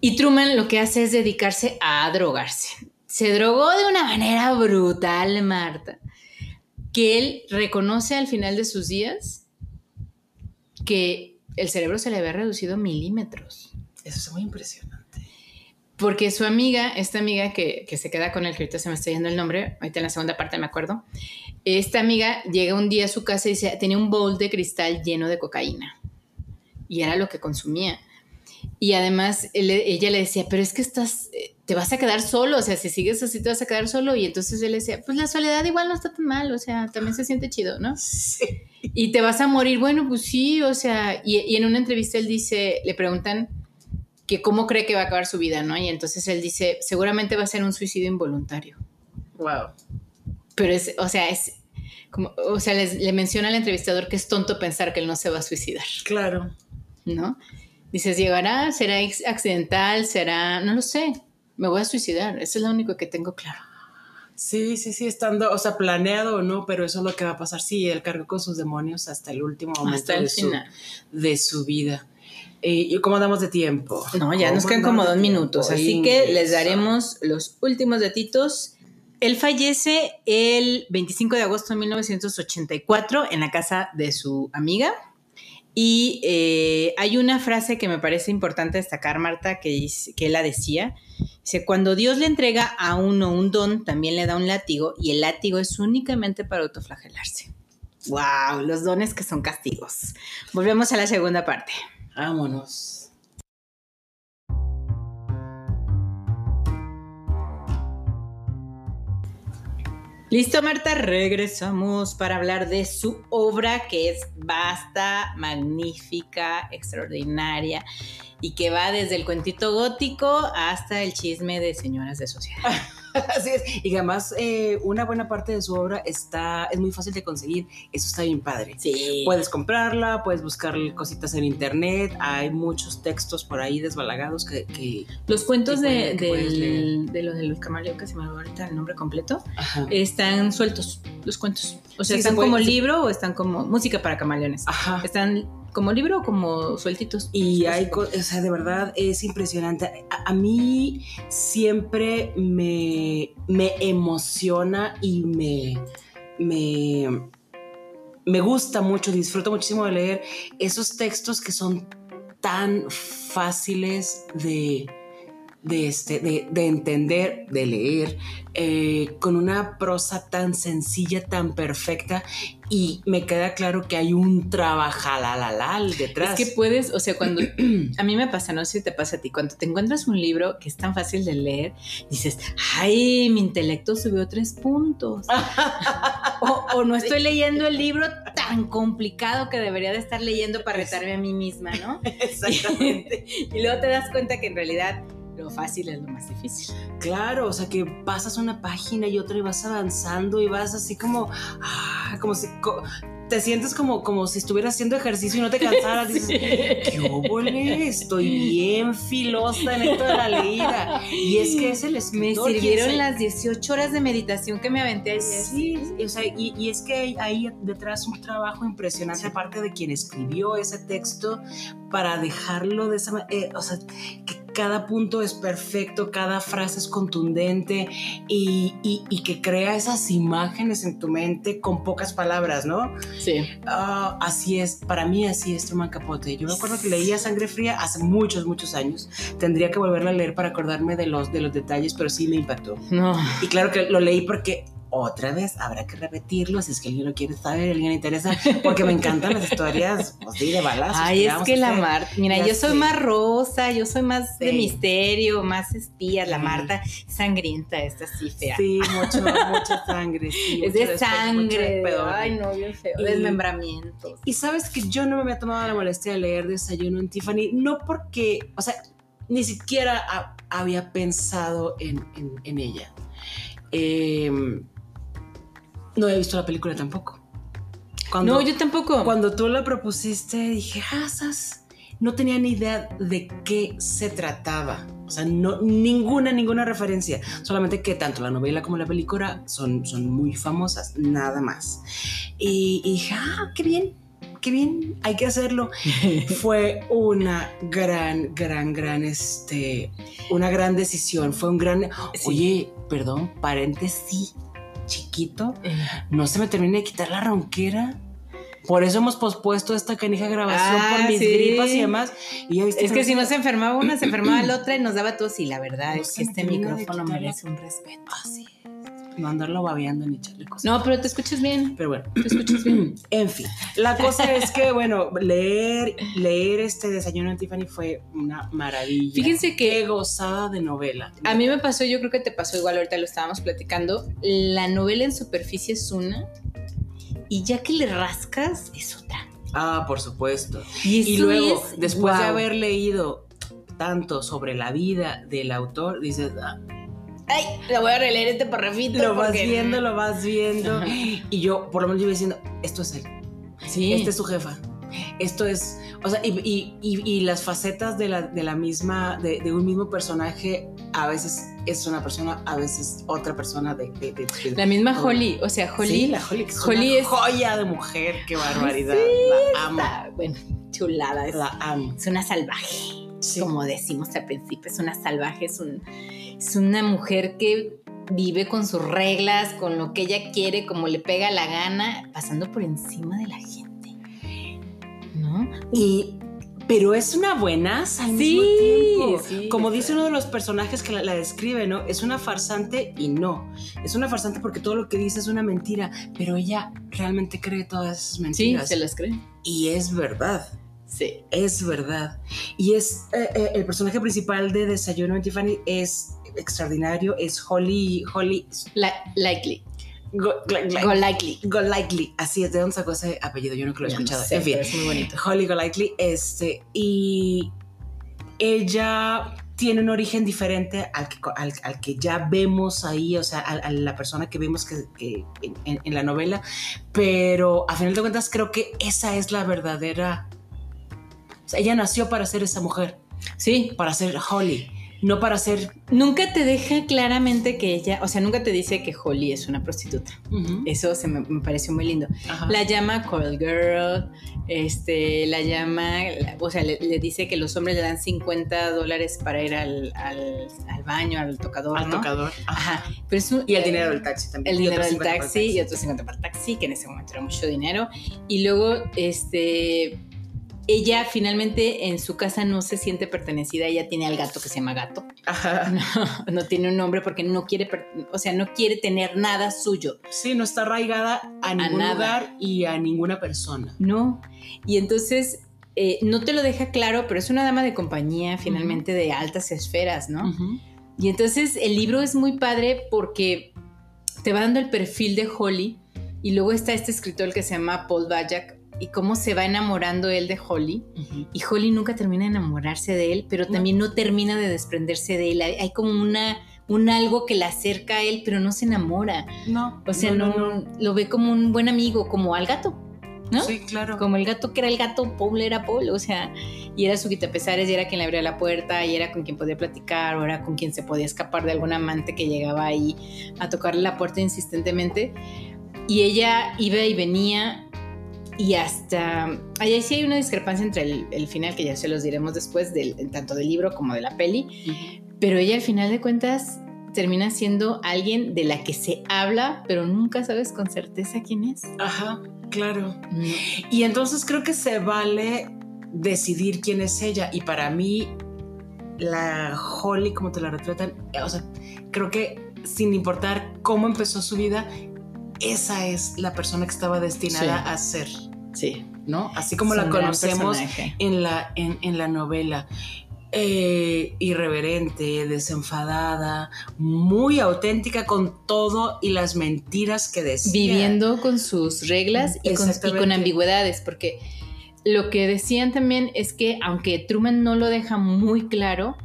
Y Truman lo que hace es dedicarse a drogarse. Se drogó de una manera brutal, Marta, que él reconoce al final de sus días que el cerebro se le había reducido milímetros. Eso es muy impresionante. Porque su amiga, esta amiga que, se queda con él, que ahorita se me está yendo el nombre, ahorita en la segunda parte me acuerdo, esta amiga llega un día a su casa y dice, tenía un bowl de cristal lleno de cocaína. Y era lo que consumía. Y además ella le decía, pero es que estás, eh, te vas a quedar solo, o sea, si sigues así te vas a quedar solo. Y entonces él decía, pues la soledad igual no está tan mal, o sea, también se siente chido, ¿no? Sí. Y te vas a morir, bueno, pues sí, o sea, y, y en una entrevista él dice, le preguntan, que cómo cree que va a acabar su vida, ¿no? Y entonces él dice, seguramente va a ser un suicidio involuntario. Wow. Pero es, o sea, es como, o sea, le menciona al entrevistador que es tonto pensar que él no se va a suicidar. Claro. ¿No? Dices, llegará, será accidental, será, no lo sé, me voy a suicidar, eso es lo único que tengo claro. Sí, sí, sí, estando, o sea, planeado o no, pero eso es lo que va a pasar. Sí, él cargó con sus demonios hasta el último momento hasta el final. de su vida. ¿Y cómo damos de tiempo? No, ya nos quedan como dos minutos, así que les daremos los últimos datitos. Él fallece el 25 de agosto de 1984 en la casa de su amiga. Y eh, hay una frase que me parece importante destacar, Marta, que, que él la decía. Dice, cuando Dios le entrega a uno un don, también le da un látigo y el látigo es únicamente para autoflagelarse. ¡Wow! Los dones que son castigos. Volvemos a la segunda parte. Vámonos. Listo, Marta, regresamos para hablar de su obra que es vasta, magnífica, extraordinaria y que va desde el cuentito gótico hasta el chisme de señoras de sociedad. Así es. Y además, eh, una buena parte de su obra está, es muy fácil de conseguir. Eso está bien padre. Sí. Puedes comprarla, puedes buscar cositas en internet. Hay muchos textos por ahí desbalagados que. los cuentos de, de lo de los camaleones, que se me olvidó ahorita el nombre completo, están sueltos, los cuentos. O sea, están como libro o están como música para camaleones. Ajá. Están como libro o como sueltitos. Y hay, o sea, de verdad es impresionante. A, mí siempre me, me emociona y me, me, me gusta mucho, disfruto muchísimo de leer esos textos que son tan fáciles de, de, este, de, entender, de leer, eh, con una prosa tan sencilla, tan perfecta, y me queda claro que hay un trabajalalal detrás. Es que puedes, o sea, cuando a mí me pasa, no sé si te pasa a ti, cuando te encuentras un libro que es tan fácil de leer, dices, ay, mi intelecto subió tres puntos. o, no estoy leyendo el libro tan complicado que debería de estar leyendo para retarme a mí misma, ¿no? Exactamente. y luego te das cuenta que en realidad lo fácil es lo más difícil. Claro, o sea que pasas una página y otra y vas avanzando y vas así como, ah, como si te sientes como, como si estuvieras haciendo ejercicio y no te cansaras. Dices, ¿qué óvole? Estoy bien filosa en esto de la leída. Y es que es el escritor. Me sirvieron las 18 horas de meditación que me aventé ayer. Sí, o sea, y, es que hay detrás un trabajo impresionante, aparte de quien escribió ese texto, para dejarlo de esa manera. Eh, o sea, que cada punto es perfecto, cada frase es contundente y, y- y que crea esas imágenes en tu mente con pocas palabras, ¿no? Sí. Ah, así es, para mí así es Truman Capote. Yo me acuerdo que leía Sangre Fría hace muchos, muchos años. Tendría que volverla a leer para acordarme de los, de los detalles, pero sí me impactó. No. Y claro que lo leí porque otra vez habrá que repetirlo si es que alguien lo quiere saber, alguien le interesa, porque me encantan las historias pues, sí, de balazos. Ay, es que la. Marta, mira, yo soy más rosa, yo soy más de Sí. misterio, más espías, la Sí. Marta sangrienta, esta así fea. Sí, mucho, mucha sangre. sí, es de mucho sangre, ay no, bien feo, Y- desmembramientos. Y sabes que yo no me había tomado la molestia de leer Desayuno en Tiffany, no porque, o sea, ni siquiera ha- había pensado en, en- en ella. Eh, no he visto la película tampoco. Cuando, no, yo tampoco. cuando tú la propusiste, dije, ah, sas", no tenía ni idea de qué se trataba. O sea, no, ninguna, ninguna referencia. Solamente que tanto la novela como la película son, son muy famosas, nada más. Y, y dije, ah, qué bien, qué bien, hay que hacerlo. Fue una gran, gran, gran, este, una gran decisión. Fue un gran, Sí. oye, perdón, paréntesis chiquito no se me termina de quitar la ronquera. Por eso hemos pospuesto esta canija grabación Ah, por mis sí. gripas y demás. Y Es que si no se enfermaba una, se enfermaba la otra y nos daba tos. Y la verdad No es que este micrófono merece un respeto. Así es. No andarlo babeando ni echarle cosas. No, pero te escuchas bien. Pero bueno, Te escuchas bien. en fin. La cosa es que, bueno, leer, leer este Desayuno en Tiffany fue una maravilla. Fíjense que Qué gozada de novela. A mí me pasó, yo creo que te pasó igual, ahorita lo estábamos platicando. La novela en superficie es una, y ya que le rascas, es otra. Ah, por supuesto. Y, Y luego, es- después de haber leído tanto sobre la vida del autor, dices, ah, Ay, lo voy a releer este parrafito. lo vas porque- viendo, lo vas viendo. Ajá. Y yo, por lo menos, yo iba diciendo, esto es él, Sí. esta es su jefa. Esto es, o sea, y, y- y- y las facetas de la, de la misma, de, de un mismo personaje, a veces es una persona, a veces otra persona de... de- La misma. Holly, o sea, Holly. Sí, la Holly, que es Holly una es- joya de mujer, qué barbaridad. la amo, está- bueno, chulada. Es, la amo. es una salvaje. Sí. Como decimos al principio, es una salvaje, es, un, es una mujer que vive con sus reglas, con lo que ella quiere, como le pega la gana, pasando por encima de la gente. ¿No? Y, pero es una buena al Sí, mismo tiempo. sí, Como dice uno de los personajes que la, la describe, ¿no? Es una farsante y no. Es una farsante porque todo lo que dice es una mentira, pero ella realmente cree todas esas Sí, mentiras. se las creen. Y es verdad. Sí. Es verdad. Y es eh, eh, el personaje principal de Desayuno en Tiffany es extraordinario, es Holly, Holly La- likely. Go, Go likely. Así es, ¿de dónde sacó ese apellido? Yo nunca lo he Ya no escuchado. sé, en fin, es muy bonito. Holly Golightly, este, y ella tiene un origen diferente al que, al, al que ya vemos ahí, o sea, a, a la persona que vemos que, en- en la novela, pero a final de cuentas creo que esa es la verdadera... O sea, ella nació para ser esa mujer, Sí, para ser Holly, no para ser... nunca te deja claramente que ella, o sea, nunca te dice que Holly es una prostituta. Eso se me, me pareció muy lindo. ajá. La llama Coral Girl, este, la llama, la- o sea, le, le dice que los hombres le dan 50 dólares para ir al, al, al baño, al tocador, al ¿no? tocador. Ajá. Ajá, pero es un- Y el dinero del taxi también. el dinero del 50 para el taxi y otros 50 para el taxi, que en ese momento era mucho dinero. Y luego, este, ella finalmente en su casa no se siente pertenecida, ella tiene al gato que se llama gato. Ajá. No, no tiene un nombre porque no quiere, o sea, no quiere tener nada suyo. Sí, no está arraigada a ningún nada. lugar y a ninguna persona. No. Y entonces eh, no te lo deja claro, pero es una dama de compañía finalmente de altas esferas, ¿no? Y entonces el libro es muy padre porque te va dando el perfil de Holly y luego está este escritor que se llama Paul Bajak y cómo se va enamorando él de Holly y Holly nunca termina de enamorarse de él, pero No. también no termina de desprenderse de él. Hay, hay como una un algo que la acerca a él, pero no se enamora. No. O sea, no, lo ve como un buen amigo, como al gato. ¿no? Sí, claro. Como el gato que era el gato, Paul era Paul, o sea, y era su quitapesares, y era quien le abría la puerta, y era con quien podía platicar, o era con quien se podía escapar de algún amante que llegaba ahí a tocarle la puerta insistentemente. Y ella iba y venía, y hasta. Ahí sí hay una discrepancia entre el, el, final, que ya se los diremos después, del, tanto del libro como de la peli. Pero ella, al final de cuentas, termina siendo alguien de la que se habla, pero nunca sabes con certeza quién es. Ajá, claro. Y entonces creo que se vale decidir quién es ella. Y para mí, la Holly, como te la retratan, o sea, creo que sin importar cómo empezó su vida, esa es la persona que estaba destinada a ser. Sí. ¿No? Así como la conocemos en la, en, la novela. Eh, irreverente, desenfadada, muy auténtica con todo y las mentiras que decía. Viviendo con sus reglas y con, y con, ambigüedades, porque lo que decían también es que aunque Truman no lo deja muy claro,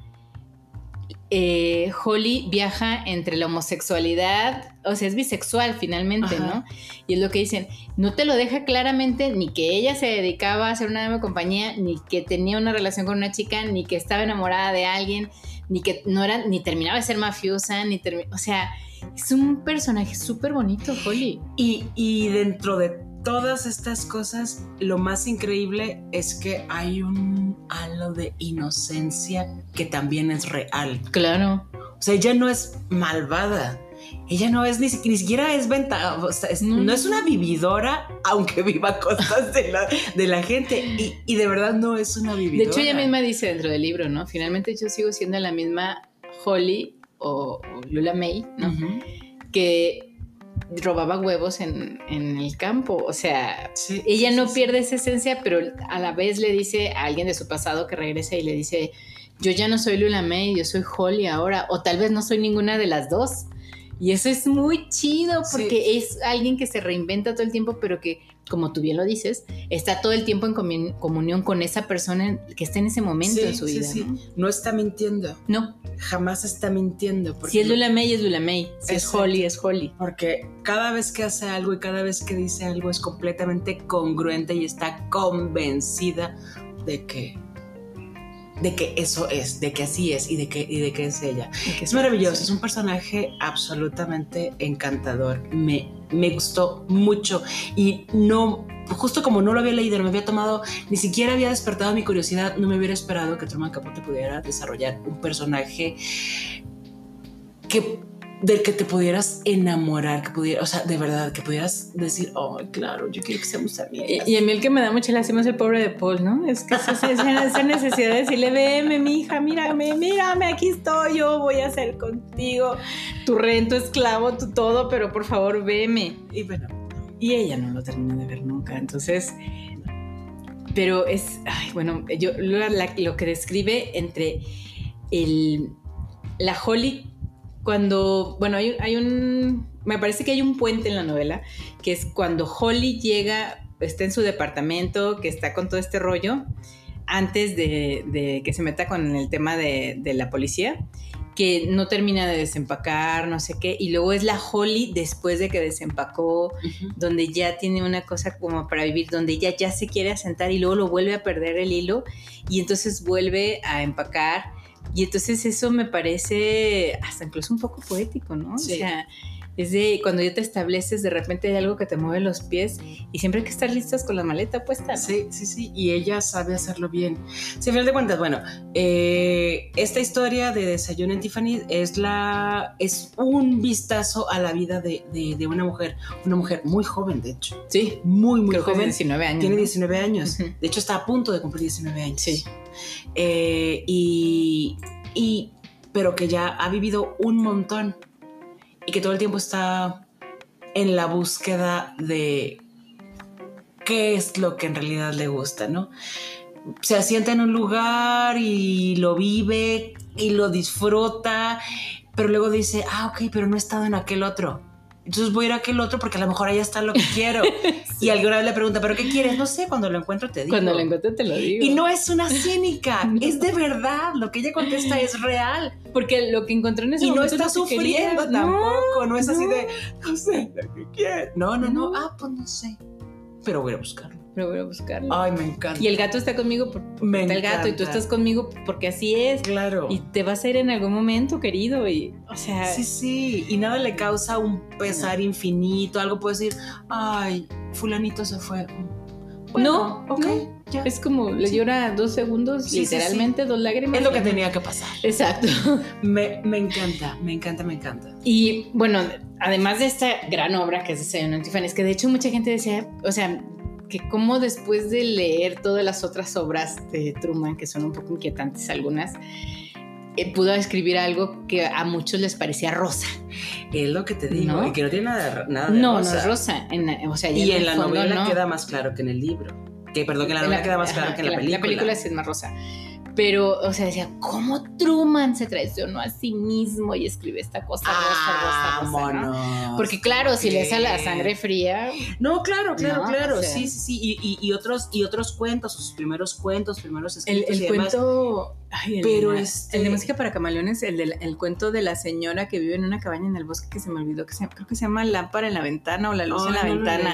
eh, Holly viaja entre la homosexualidad, o sea, es bisexual finalmente, ¿no? Y es lo que dicen, no te lo deja claramente ni que ella se dedicaba a hacer una dama compañía, ni que tenía una relación con una chica, ni que estaba enamorada de alguien, ni que no era, ni terminaba de ser mafiosa, ni o sea, es un personaje súper bonito, Holly. Y, y dentro de todas estas cosas, lo más increíble es que hay un halo de inocencia que también es real. Claro. O sea, ella no es malvada. Ella no es ni, siquiera es venta, no. es una vividora, aunque viva cosas de la, de la gente. Y, de verdad no es una vividora. De hecho, ella misma dice dentro del libro, ¿no? Finalmente yo sigo siendo la misma Holly o, Lula May, ¿no? Que robaba huevos en, el campo. O sea, ella no pierde esa esencia, pero a la vez le dice a alguien de su pasado que regrese y le dice, yo ya no soy Lula May, yo soy Holly ahora, o tal vez no soy ninguna de las dos. Y eso es muy chido porque es alguien que se reinventa todo el tiempo, pero que, como tú bien lo dices, está todo el tiempo en comunión con esa persona que está en ese momento en su vida. Sí, ¿no? ¿no? está mintiendo. No. Jamás está mintiendo. si es Lula May, es Lula May. Si es Holly, es Holly. Porque cada vez que hace algo y cada vez que dice algo es completamente congruente y está convencida de que de que eso es, de que así es y de que, y de que es ella. es maravilloso, es un personaje absolutamente encantador. Me, me gustó mucho y no, justo como no lo había leído, no me había tomado, ni siquiera había despertado mi curiosidad, no me hubiera esperado que Truman Capote pudiera desarrollar un personaje que del que te pudieras enamorar, que pudieras, o sea, de verdad, que pudieras decir, oh, claro, yo quiero que seamos amigas. Y, a mí el que me da mucha lástima es el pobre de Paul, ¿no? Es que esa, esa necesidad de decirle, veme, mi hija, mírame, mírame, aquí estoy, yo voy a ser contigo, tu rento, esclavo, tu todo, pero por favor, veme. Y bueno. Y ella no lo termina de ver nunca, entonces... Pero es, ay, bueno, yo lo que describe entre el, la Holly cuando, bueno, hay, un, me parece que hay un puente en la novela, que es cuando Holly llega, está en su departamento, que está con todo este rollo, antes de, que se meta con el tema de, la policía, que no termina de desempacar, no sé qué, y luego es la Holly después de que desempacó, donde ya tiene una cosa como para vivir, donde ella ya se quiere asentar y luego lo vuelve a perder el hilo y entonces vuelve a empacar y entonces eso me parece hasta incluso un poco poético, ¿no? O sea, es de cuando ya te estableces, de repente hay algo que te mueve los pies y siempre hay que estar listas con la maleta puesta. Sí, sí, sí, y ella sabe hacerlo bien. Si a final de cuentas, bueno, eh, esta historia de Desayuno en Tiffany es, la, es un vistazo a la vida de, una mujer, una mujer muy joven, de hecho. Sí, muy, muy joven. 19 años. Tiene 19 años. De hecho, está a punto de cumplir 19 años. Sí. Eh, y, y, pero que ya ha vivido un montón y que todo el tiempo está en la búsqueda de qué es lo que en realidad le gusta, ¿no? Se asienta en un lugar y lo vive y lo disfruta, pero luego dice, ah, ok, pero no he estado en aquel otro. Entonces voy a ir a aquel otro porque a lo mejor ahí está lo que quiero. Y alguna vez le pregunta, ¿pero qué quieres? No sé, cuando lo encuentro te digo. Cuando lo encuentro te lo digo. Y no es una cínica, es de verdad. Lo que ella contesta es real. Porque lo que encontró en ese y no está sufriendo tampoco. No, es así de, no sé lo que quiere. No, no, no. Ah, pues no sé. Pero voy a buscarlo pero voy a buscarlo. Ay, me encanta. Y el gato está conmigo porque me está el gato y tú estás conmigo porque así es. Claro. Y te vas a ir en algún momento, querido. Y, o sea. Sí, sí. Y nada le causa un pesar infinito. Algo puede decir, ay, Fulanito se fue. no, ok, no. ya. Es como le llora dos segundos, Sí, sí, sí. literalmente dos lágrimas. Es lo que tenía que pasar. Exacto. Me, me encanta, me encanta, me encanta. Y bueno, además de esta gran obra que es Desayuno en Tiffany's, que de hecho mucha gente decía, o sea, que como después de leer todas las otras obras de Truman, que son un poco inquietantes algunas, eh, pudo escribir algo que a muchos les parecía rosa. Es lo que te digo, ¿No? y que no tiene nada, nada de No, rosa. no es rosa. En la- o sea, ya Y en la fondo novela no. queda más claro que en el libro. Que perdón, que en la novela queda más claro ajá, que en la película. La película sí es más rosa. Pero, o sea, decía, ¿cómo Truman se traicionó a sí mismo y escribe esta cosa Ah, rosa, rosa, rosa? ¿no? Porque claro, si lees a la sangre fría, No, claro, claro, No, claro. o sea. sí, sí, sí. Y, y- y otros, y otros cuentos, sus primeros cuentos, primeros el, escritos el y demás. cuento... ay, el, Pero de- este- el de música para camaleones, el, del el cuento de la señora que vive en una cabaña en el bosque que se me olvidó, que se, creo que se llama Lámpara en la ventana o La luz en la no ventana.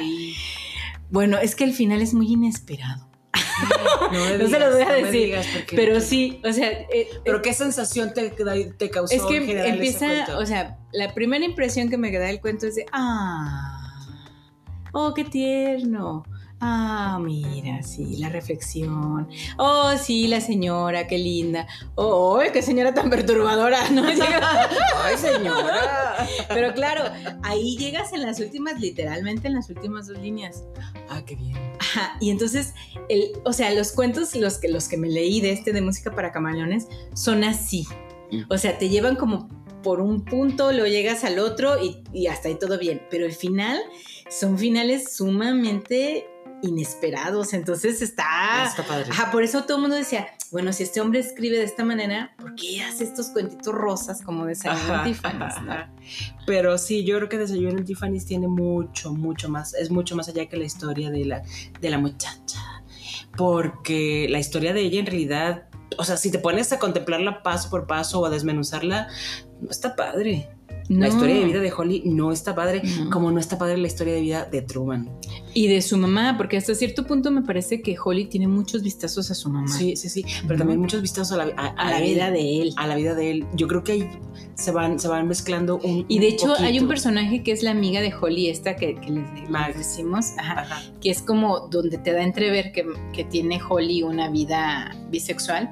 Bueno, es que el final es muy inesperado. No, No se lo voy a digas, decir, digas, Pero sí, o sea... eh, Pero qué sensación te, te causó Es que en general ese empieza, o sea, la primera impresión que me queda del cuento es de, ah, oh, qué tierno. Ah, mira, sí, la reflexión. Oh, sí, la señora, qué linda. Oh, qué señora tan perturbadora, ¿no? Ay, señora. Pero claro, ahí llegas en las últimas, literalmente en las últimas dos líneas. ah, qué bien. Ajá, y entonces, el, o sea, los cuentos, los que, los que me leí de este de música para camaleones, son así. Mm. O sea, te llevan como por un punto, lo llegas al otro y, y hasta ahí todo bien. Pero el final son finales sumamente inesperados. Entonces está. Está padre. Ajá, por eso todo el mundo decía, bueno, si este hombre escribe de esta manera, ¿por qué hace estos cuentitos rosas como de Simon Ajá, Tiffany's, no? Pero sí, yo creo que Desayuno en Tiffany's tiene mucho, mucho más, es mucho más allá que la historia de la, de la muchacha. Porque la historia de ella en realidad, o sea, si te pones a contemplarla paso por paso o a desmenuzarla, no está padre. La historia de vida de Holly no está padre, No. como no está padre la historia de vida de Truman. Y de su mamá, porque hasta cierto punto me parece que Holly tiene muchos vistazos a su mamá. Sí, sí, sí, pero también muchos vistos a la, a- A a la él, vida de él. a la vida de él. Yo creo que ahí se van, se van mezclando un Y de un hecho hay un personaje que es la amiga de Holly, esta que, que les, decimos, ajá, Ajá. que es como donde te da entrever que, que tiene Holly una vida bisexual.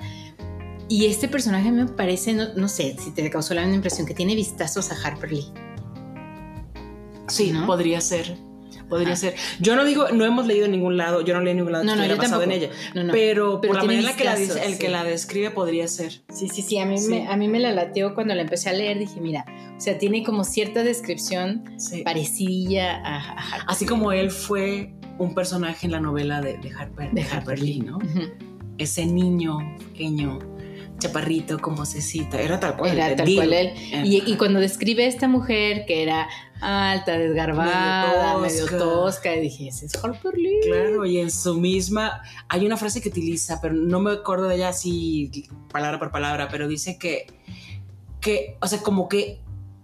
Y este personaje me parece, no, no sé si te causó la misma impresión, que tiene vistazos a Harper Lee. Sí, ¿no? podría ser. Podría Ajá. ser. Yo no digo, no hemos leído en ningún lado, yo no leí en ningún lado que No, no, estuviera yo basado en ella. No, no. Pero, Pero por la manera en la que la, el que la describe podría ser. Sí, sí, sí, a mí, Sí. Me, a mí me la lateó cuando la empecé a leer, dije, mira, o sea, tiene como cierta descripción Sí. parecida a, a. Así como él fue un personaje en la novela de, de Harper, De Harper Harper Lee, ¿no? Ese niño pequeño, chaparrito, como se cita. Era tal cual. Era tal cual él. Y, cuando describe a esta mujer que era alta, desgarbada, Medio medio tosca. tosca, dije, ese es Harper Lee. Claro, y en su misma, hay una frase que utiliza, pero no me acuerdo de ella así palabra por palabra, pero dice que, que, o sea, como que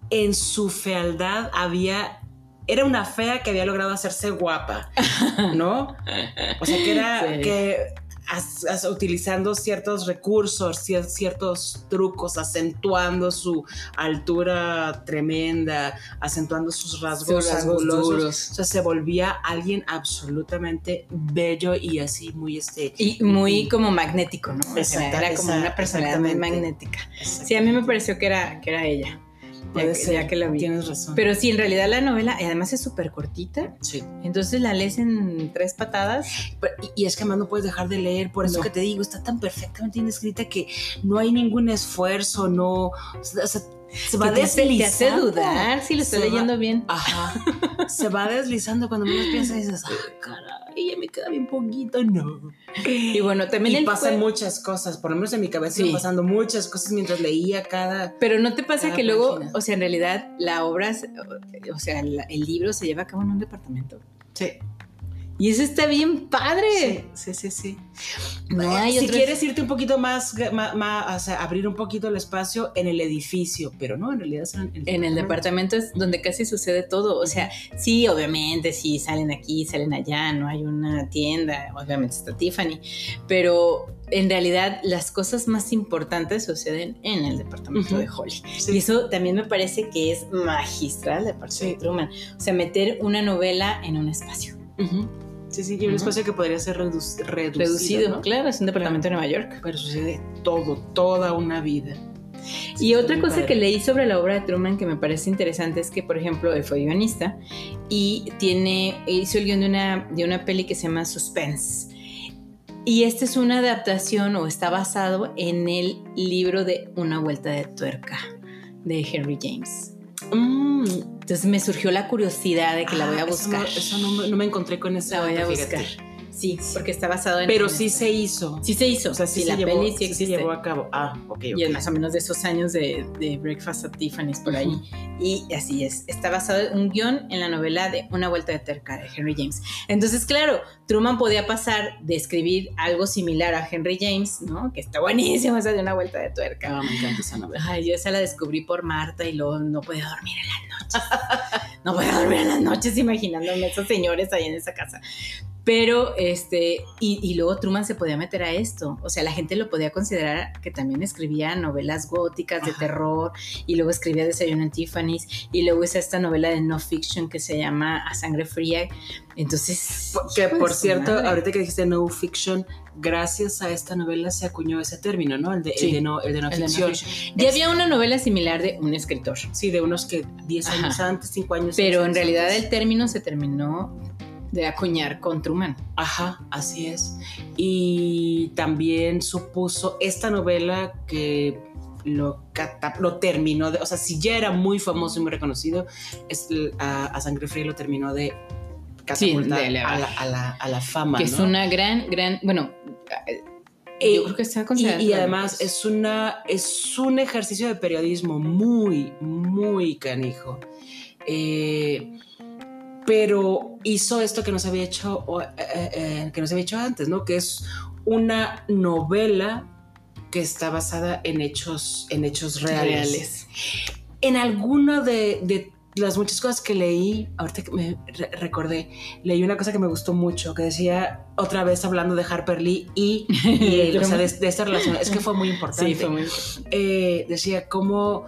en su fealdad había, era una fea que había logrado hacerse guapa, ¿no? O sea, que era, Sí. que as- as- utilizando ciertos recursos, cier- ciertos trucos, acentuando su altura tremenda, acentuando sus rasgos, Sus rasgos angulosos. duros. O sea, se volvía alguien absolutamente bello y así muy este. Y muy como magnético, ¿no? O sea, Exacta- era como una personalidad muy magnética. Sí, a mí me pareció que era, que era ella. Puede ser, ya que la vi. Tienes razón. Pero sí, en realidad la novela, además es súper cortita, sí. entonces la lees en tres patadas. Pero- y, y es que además no puedes dejar de leer, por eso No. que te digo, está tan perfectamente escrita que no hay ningún esfuerzo, no. O sea, se va te hace, te hace deslizando. dudar si lo estoy Se va- leyendo bien. Ajá. Se va deslizando cuando menos piensas y dices, ah, caray, ya me queda bien poquito. No. Y bueno, también Y el pasan muchas cosas, por lo menos en mi cabeza Sí. iban pasando muchas cosas mientras leía cada. Pero no te pasa que luego, o sea, en realidad la obra, o sea, el libro se lleva a cabo en un departamento. Sí. Y eso está bien padre. Sí, sí, sí. sí. No hay si quieres irte un poquito más, ma- ma- o sea, abrir un poquito el espacio en el edificio, pero no, en realidad es en, En el departamento es donde casi sucede todo. O sea, sí, obviamente, sí, salen aquí, salen allá, no hay una tienda, obviamente está Tiffany, pero en realidad las cosas más importantes suceden en el departamento de Holly. Sí. Y eso también me parece que es magistral de parte de Sí. Truman. O sea, meter una novela en un espacio. Ujú. Sí, sí, y un Ujú. espacio que podría ser redu- reducido. Reducido, ¿no? claro, es un departamento de Nueva York. Pero sucede todo, toda una vida. Sí, Y otra cosa padre. que leí sobre la obra de Truman que me parece interesante es que, por ejemplo, él fue guionista y tiene, hizo el guion de una, de una peli que se llama Suspense. Y esta es una adaptación o está basado en el libro de Una vuelta de tuerca de Henry James. Mm, Entonces me surgió la curiosidad de que la voy a ah, eso no- buscar. Eso no, me- no me encontré con esa. la voy a fíjate. Sí, porque está basado en... Pero sí se hizo. Sí se hizo. O sea, sí, sí, se la llevó, peli sí sí existe. se llevó a cabo. Ah, ok, Y es más o menos de esos años de, de Breakfast at Tiffany's por ahí. Ujú. Y así es. Está basado en un guion en la novela de Una vuelta de terca de Henry James. Entonces, claro, Truman podía pasar de escribir algo similar a Henry James, ¿no? Que está buenísimo esa de Una vuelta de tuerca. Ah, me encanta esa novela. Ay, yo esa la descubrí por Marta y luego no podía dormir en las noches. No podía dormir en las noches imaginándome esos señores ahí en esa casa. Pero, este, y, y luego Truman se podía meter a esto. O sea, la gente lo podía considerar que también escribía novelas góticas de Ajá. terror y luego escribía Desayuno en Tiffany's y luego hizo esta novela de no fiction que se llama A Sangre Fría. Entonces, Por- Que por cierto, madre. ahorita que dijiste no fiction, gracias a esta novela se acuñó ese término, ¿no? El de, Sí, el de no, el de no El de no ficción. fiction. Ya había una novela similar de un escritor. Sí, de unos que 10 años Ajá. antes, 5 años Pero en realidad el término se terminó de acuñar con Truman. Ajá, así es. Y también supuso esta novela que lo, terminó de, o sea, si ya era muy famoso y muy reconocido, es, a, a Sangre Fría lo terminó de catapultar de a, la, a, la, a la fama. que es una gran, gran, bueno, eh, yo creo que está Y, y además es, una, es un ejercicio de periodismo muy, muy canijo. Eh, pero hizo esto que no se había hecho, eh, eh, que no se había hecho antes, ¿no? Que es una novela que está basada en hechos, en hechos reales. reales. En alguna de, de las muchas cosas que leí, ahorita que me re- recordé, leí una cosa que me gustó mucho, que decía, otra vez hablando de Harper Lee y, y él, o sea, de, de esta relación, es que fue muy importante. Sí, fue muy importante. Eh, decía cómo,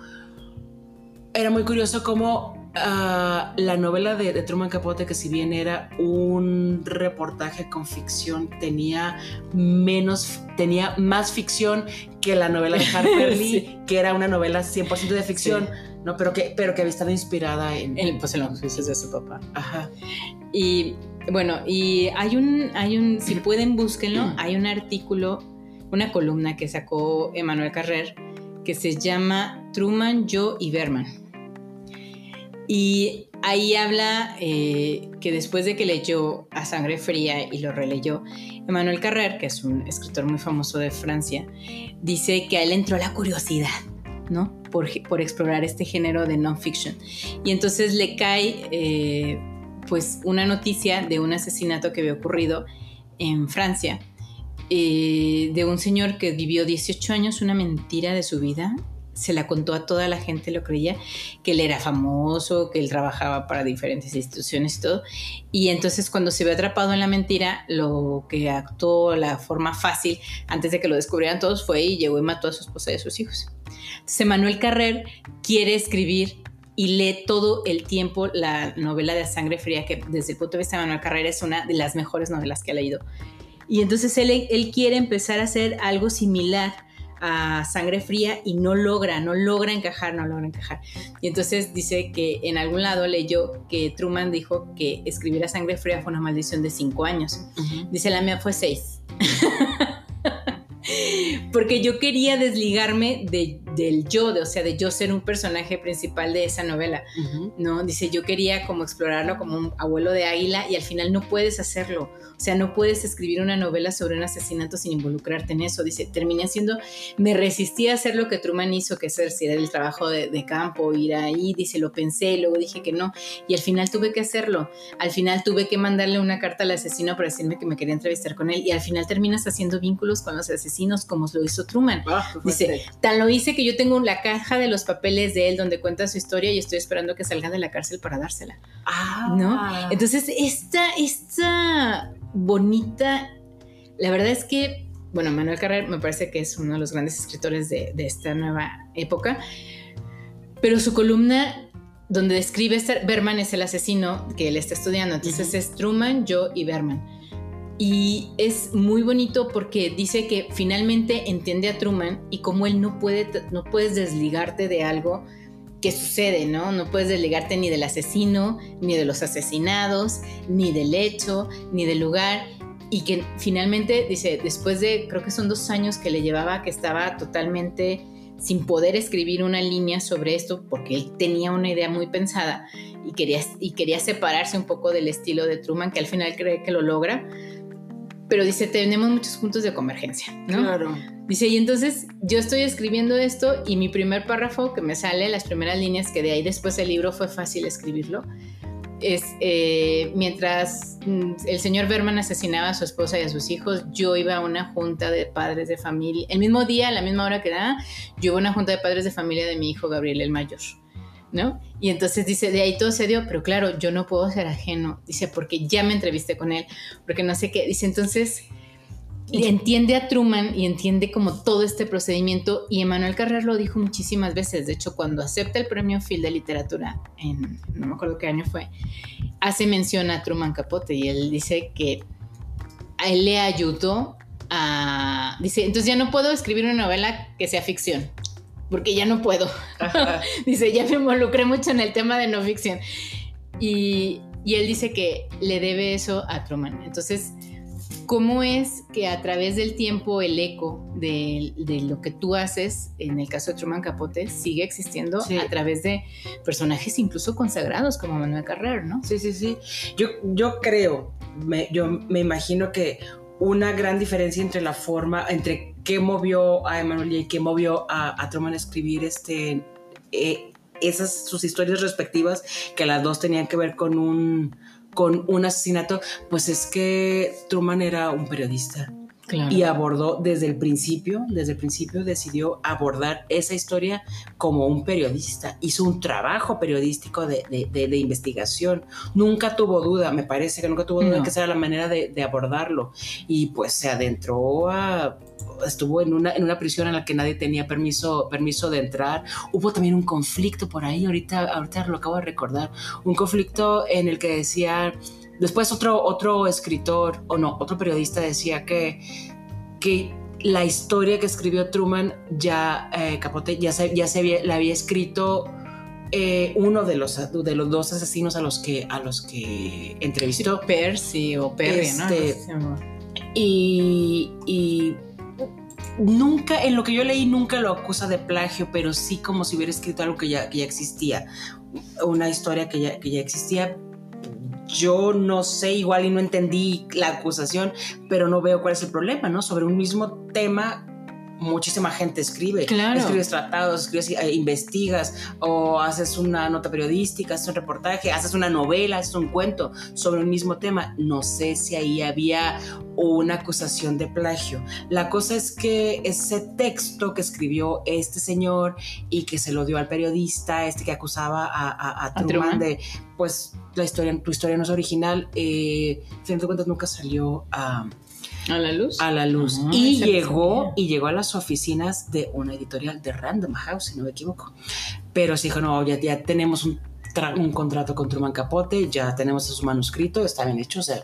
era muy curioso cómo ah, la novela de, de Truman Capote, que si bien era un reportaje con ficción, tenía menos, tenía más ficción que la novela de Harper Lee, que era una novela 100% de ficción, ¿no? Pero que, pero que había estado inspirada en... En, pues en los juicios de su papá. Ajá. Y bueno, y hay un, hay un, si pueden búsquenlo, hay un artículo, una columna que sacó Emanuel Carrer que se llama Truman, Yo y Berman. Y ahí habla eh, que después de que leyó A Sangre Fría y lo releyó, Emmanuel Carrer, que es un escritor muy famoso de Francia, dice que a él entró la curiosidad, ¿no? Por, explorar este género de non-fiction. Y entonces le cae, eh, pues, una noticia de un asesinato que había ocurrido en Francia, eh, de un señor que vivió 18 años, una mentira de su vida, se la contó a toda la gente, lo creía, que él era famoso, que él trabajaba para diferentes instituciones y todo. Y entonces cuando se ve atrapado en la mentira, lo que actuó la forma fácil, antes de que lo descubrieran todos, fue y llegó y mató a su esposa y a sus hijos. Entonces Manuel Carrer quiere escribir y lee todo el tiempo la novela de Sangre Fría, que desde el punto de vista de Manuel Carrer es una de las mejores novelas que ha leído. Y entonces él, él quiere empezar a hacer algo similar a sangre fría y no logra, no logra encajar, no logra encajar. Y entonces dice que en algún lado leyó que Truman dijo que escribir a sangre fría fue una maldición de cinco años. Dice la mía fue seis. Porque yo quería desligarme de, del yo, de, o sea, de yo ser un personaje principal de esa novela. ¿no? Dice, yo quería como explorarlo como un abuelo de águila y al final no puedes hacerlo. O sea, no puedes escribir una novela sobre un asesinato sin involucrarte en eso. Dice, terminé haciendo, me resistí a hacer lo que Truman hizo, que es hacer el trabajo de, de campo, ir ahí, dice, lo pensé, luego dije que no. Y al final tuve que hacerlo. Al final tuve que mandarle una carta al asesino para decirme que me quería entrevistar con él. Y al final terminas haciendo vínculos con los asesinos como lo hizo Truman. Ah, Dice. Tan lo hice que yo tengo la caja de los papeles de él donde cuenta su historia y estoy esperando que salga de la cárcel para dársela. Ah. ¿no? Entonces, esta, esta bonita, la verdad es que, bueno, Manuel Carrer me parece que es uno de los grandes escritores de, de esta nueva época, pero su columna donde describe, Berman es el asesino que él está estudiando, entonces es Truman, yo y Berman. Y es muy bonito porque dice que finalmente entiende a Truman y como él no puede, no puedes desligarte de algo que sucede, ¿no? No puedes desligarte ni del asesino, ni de los asesinados, ni del hecho, ni del lugar. Y que finalmente, dice, después de, creo que son dos años que le llevaba, que estaba totalmente sin poder escribir una línea sobre esto, porque él tenía una idea muy pensada y quería, y quería separarse un poco del estilo de Truman, que al final cree que lo logra pero dice, tenemos muchos puntos de convergencia, ¿no? Claro. Dice, y entonces yo estoy escribiendo esto y mi primer párrafo que me sale, las primeras líneas que de ahí después el libro fue fácil escribirlo, es eh, mientras mm, el señor Berman asesinaba a su esposa y a sus hijos, yo iba a una junta de padres de familia, el mismo día, a la misma hora que da, yo iba a una junta de padres de familia de mi hijo Gabriel el mayor. ¿No? Y entonces dice, de ahí todo se dio, pero claro, yo no puedo ser ajeno, dice, porque ya me entrevisté con él, porque no sé qué, dice, entonces entiende a Truman y entiende como todo este procedimiento. Y Emanuel Carrer lo dijo muchísimas veces, de hecho cuando acepta el premio Phil de literatura, en no me acuerdo qué año fue, hace mención a Truman Capote. Y él dice que a él le ayudó a, dice, entonces ya no puedo escribir una novela que sea ficción, porque ya no puedo. dice, ya me involucré mucho en el tema de no ficción. Y, y, él dice que le debe eso a Truman. Entonces, ¿cómo es que a través del tiempo el eco de, de lo que tú haces, en el caso de Truman Capote, sigue existiendo a través de personajes incluso consagrados como Manuel Carrer, ¿no? Sí, sí, sí. Yo, yo creo, me, yo me imagino que una gran diferencia entre la forma, entre qué movió a Emanuel y qué movió a, Truman a escribir este, eh, esas sus historias respectivas, que las dos tenían que ver con un, con un asesinato, pues es que Truman era un periodista. Y abordó desde el principio, desde el principio decidió abordar esa historia como un periodista. Hizo un trabajo periodístico de, de, investigación. Nunca tuvo duda, me parece que nunca tuvo duda de que esa era la manera de, abordarlo. Y pues se adentró a estuvo en una, en una prisión en la que nadie tenía permiso, permiso de entrar. Hubo también un conflicto por ahí, ahorita, ahorita lo acabo de recordar, un conflicto en el que decía Después otro, otro escritor, o no, otro periodista decía que, que la historia que escribió Truman ya, eh, Capote, ya se, ya se había, la había escrito eh, uno de los, de los dos asesinos a los que, a los que entrevistó. Percy o Perry, ¿no? Este, y, y nunca, en lo que yo leí, nunca lo acusa de plagio, pero sí como si hubiera escrito algo que ya, que ya existía, una historia que ya, que ya existía, yo no sé, igual y no entendí la acusación, pero no veo cuál es el problema, ¿no? Sobre un mismo tema muchísima gente escribe. Claro. Escribes tratados, escribes, eh, investigas o haces una nota periodística, haces un reportaje, haces una novela, haces un cuento sobre un mismo tema. No sé si ahí había una acusación de plagio. La cosa es que ese texto que escribió este señor y que se lo dio al periodista, este que acusaba a, a, Truman, de, pues, la historia, tu historia no es original, eh, fin de cuentas nunca salió a... ¿A la luz? A la luz. Ah, y llegó, y llegó a las oficinas de una editorial de Random House, si no me equivoco. Pero sí dijo, no, ya, ya tenemos un, un, contrato con Truman Capote, ya tenemos su manuscrito, está bien hecho, o sea,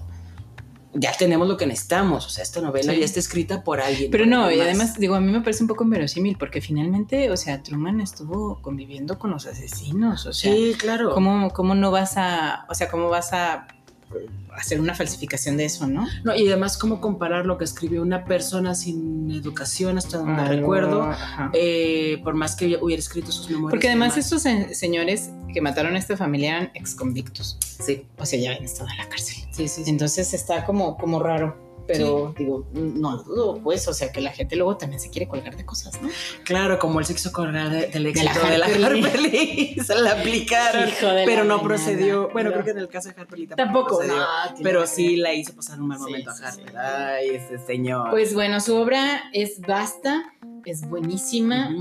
ya tenemos lo que necesitamos. O sea, esta novela ya está escrita por alguien. Pero no, y además, digo, a mí me parece un poco inverosímil, porque finalmente, o sea, Truman estuvo conviviendo con los asesinos. O sea, sí, claro. ¿cómo, cómo no vas a, o sea, cómo vas a hacer una falsificación de eso, ¿no? No, y además cómo comparar lo que escribió una persona sin educación, hasta donde recuerdo, eh, por más que hubiera escrito sus memorias. Porque además estos señores que mataron a esta familia eran exconvictos. Sí. O sea, ya habían estado en la cárcel. Sí, sí. sí. Entonces está como, como raro pero digo, no dudo, pues, o sea, que la gente luego también se quiere colgar de cosas, ¿no? Claro, como el sexo colgar del éxito de la Harper, se la aplicaron, pero no procedió. Bueno, creo que en el caso de Harper tampoco, pero sí la hizo pasar un mal momento a Harper. Ay, ese señor. Pues bueno, su obra es vasta, es buenísima.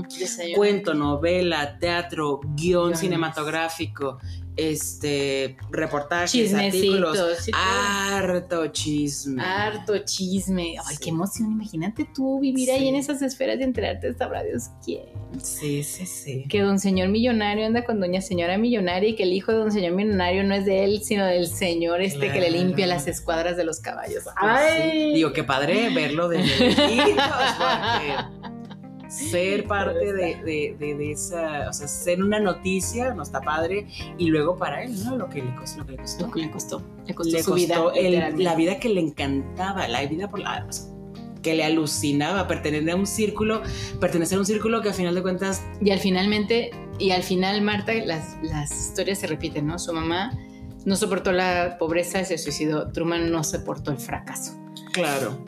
Cuento, novela, teatro, guion cinematográfico, este, reportajes, artículos, sí, harto chisme. Harto chisme. Ay, Sí. qué emoción. Imagínate tú vivir ahí en esas esferas y enterarte, sabrá Dios quién. Sí, sí, sí. Que don señor millonario anda con doña señora millonaria y que el hijo de don señor millonario no es de él, sino del señor este que le limpia las escuadras de los caballos. Sí. Digo, qué padre verlo de lejitos, porque ser parte de, de- de- de esa, o sea, ser una noticia no está padre, y luego para él, ¿no? Lo que le costó, lo que le costó. Lo que le costó. Le costó Le su vida. costó el- literalmente. la vida que le encantaba, la vida por la... o sea, que le alucinaba pertenecer a un círculo, pertenecer a un círculo que a final de cuentas, Y al finalmente, y al final, Marta, las, las historias se repiten, ¿no? Su mamá no soportó la pobreza y se suicidó. Truman no soportó el fracaso. claro,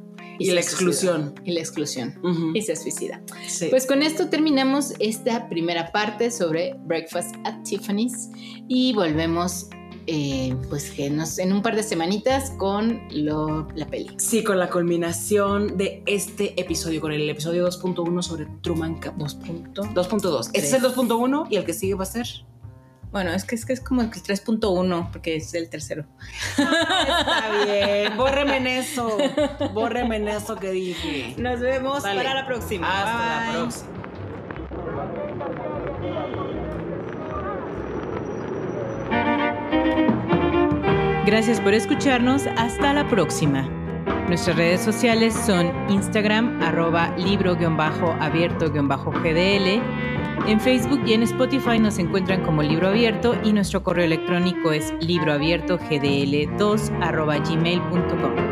y, la exclusión. Y la exclusión. Ujú. Y se suicida. Sí. Pues con esto terminamos esta primera parte sobre Breakfast at Tiffany's y volvemos eh, pues que nos, en un par de semanitas con lo- la peli. Sí, con la culminación de este episodio, con el episodio 2.1 sobre Truman Capote. 2.2. Este es el 2.1 y el que sigue va a ser. Bueno, es que es, que es como el 3.1 porque es el tercero. Está bien. Bórreme en eso. Bórreme en eso que dije. Nos vemos para la próxima. Hasta Bye. la próxima. Gracias por escucharnos. Hasta la próxima. Nuestras redes sociales son Instagram, arroba libro-abierto-gdl. En Facebook y en Spotify nos encuentran como Libro Abierto y nuestro correo electrónico es libroabiertogdl2 arroba gmail.com.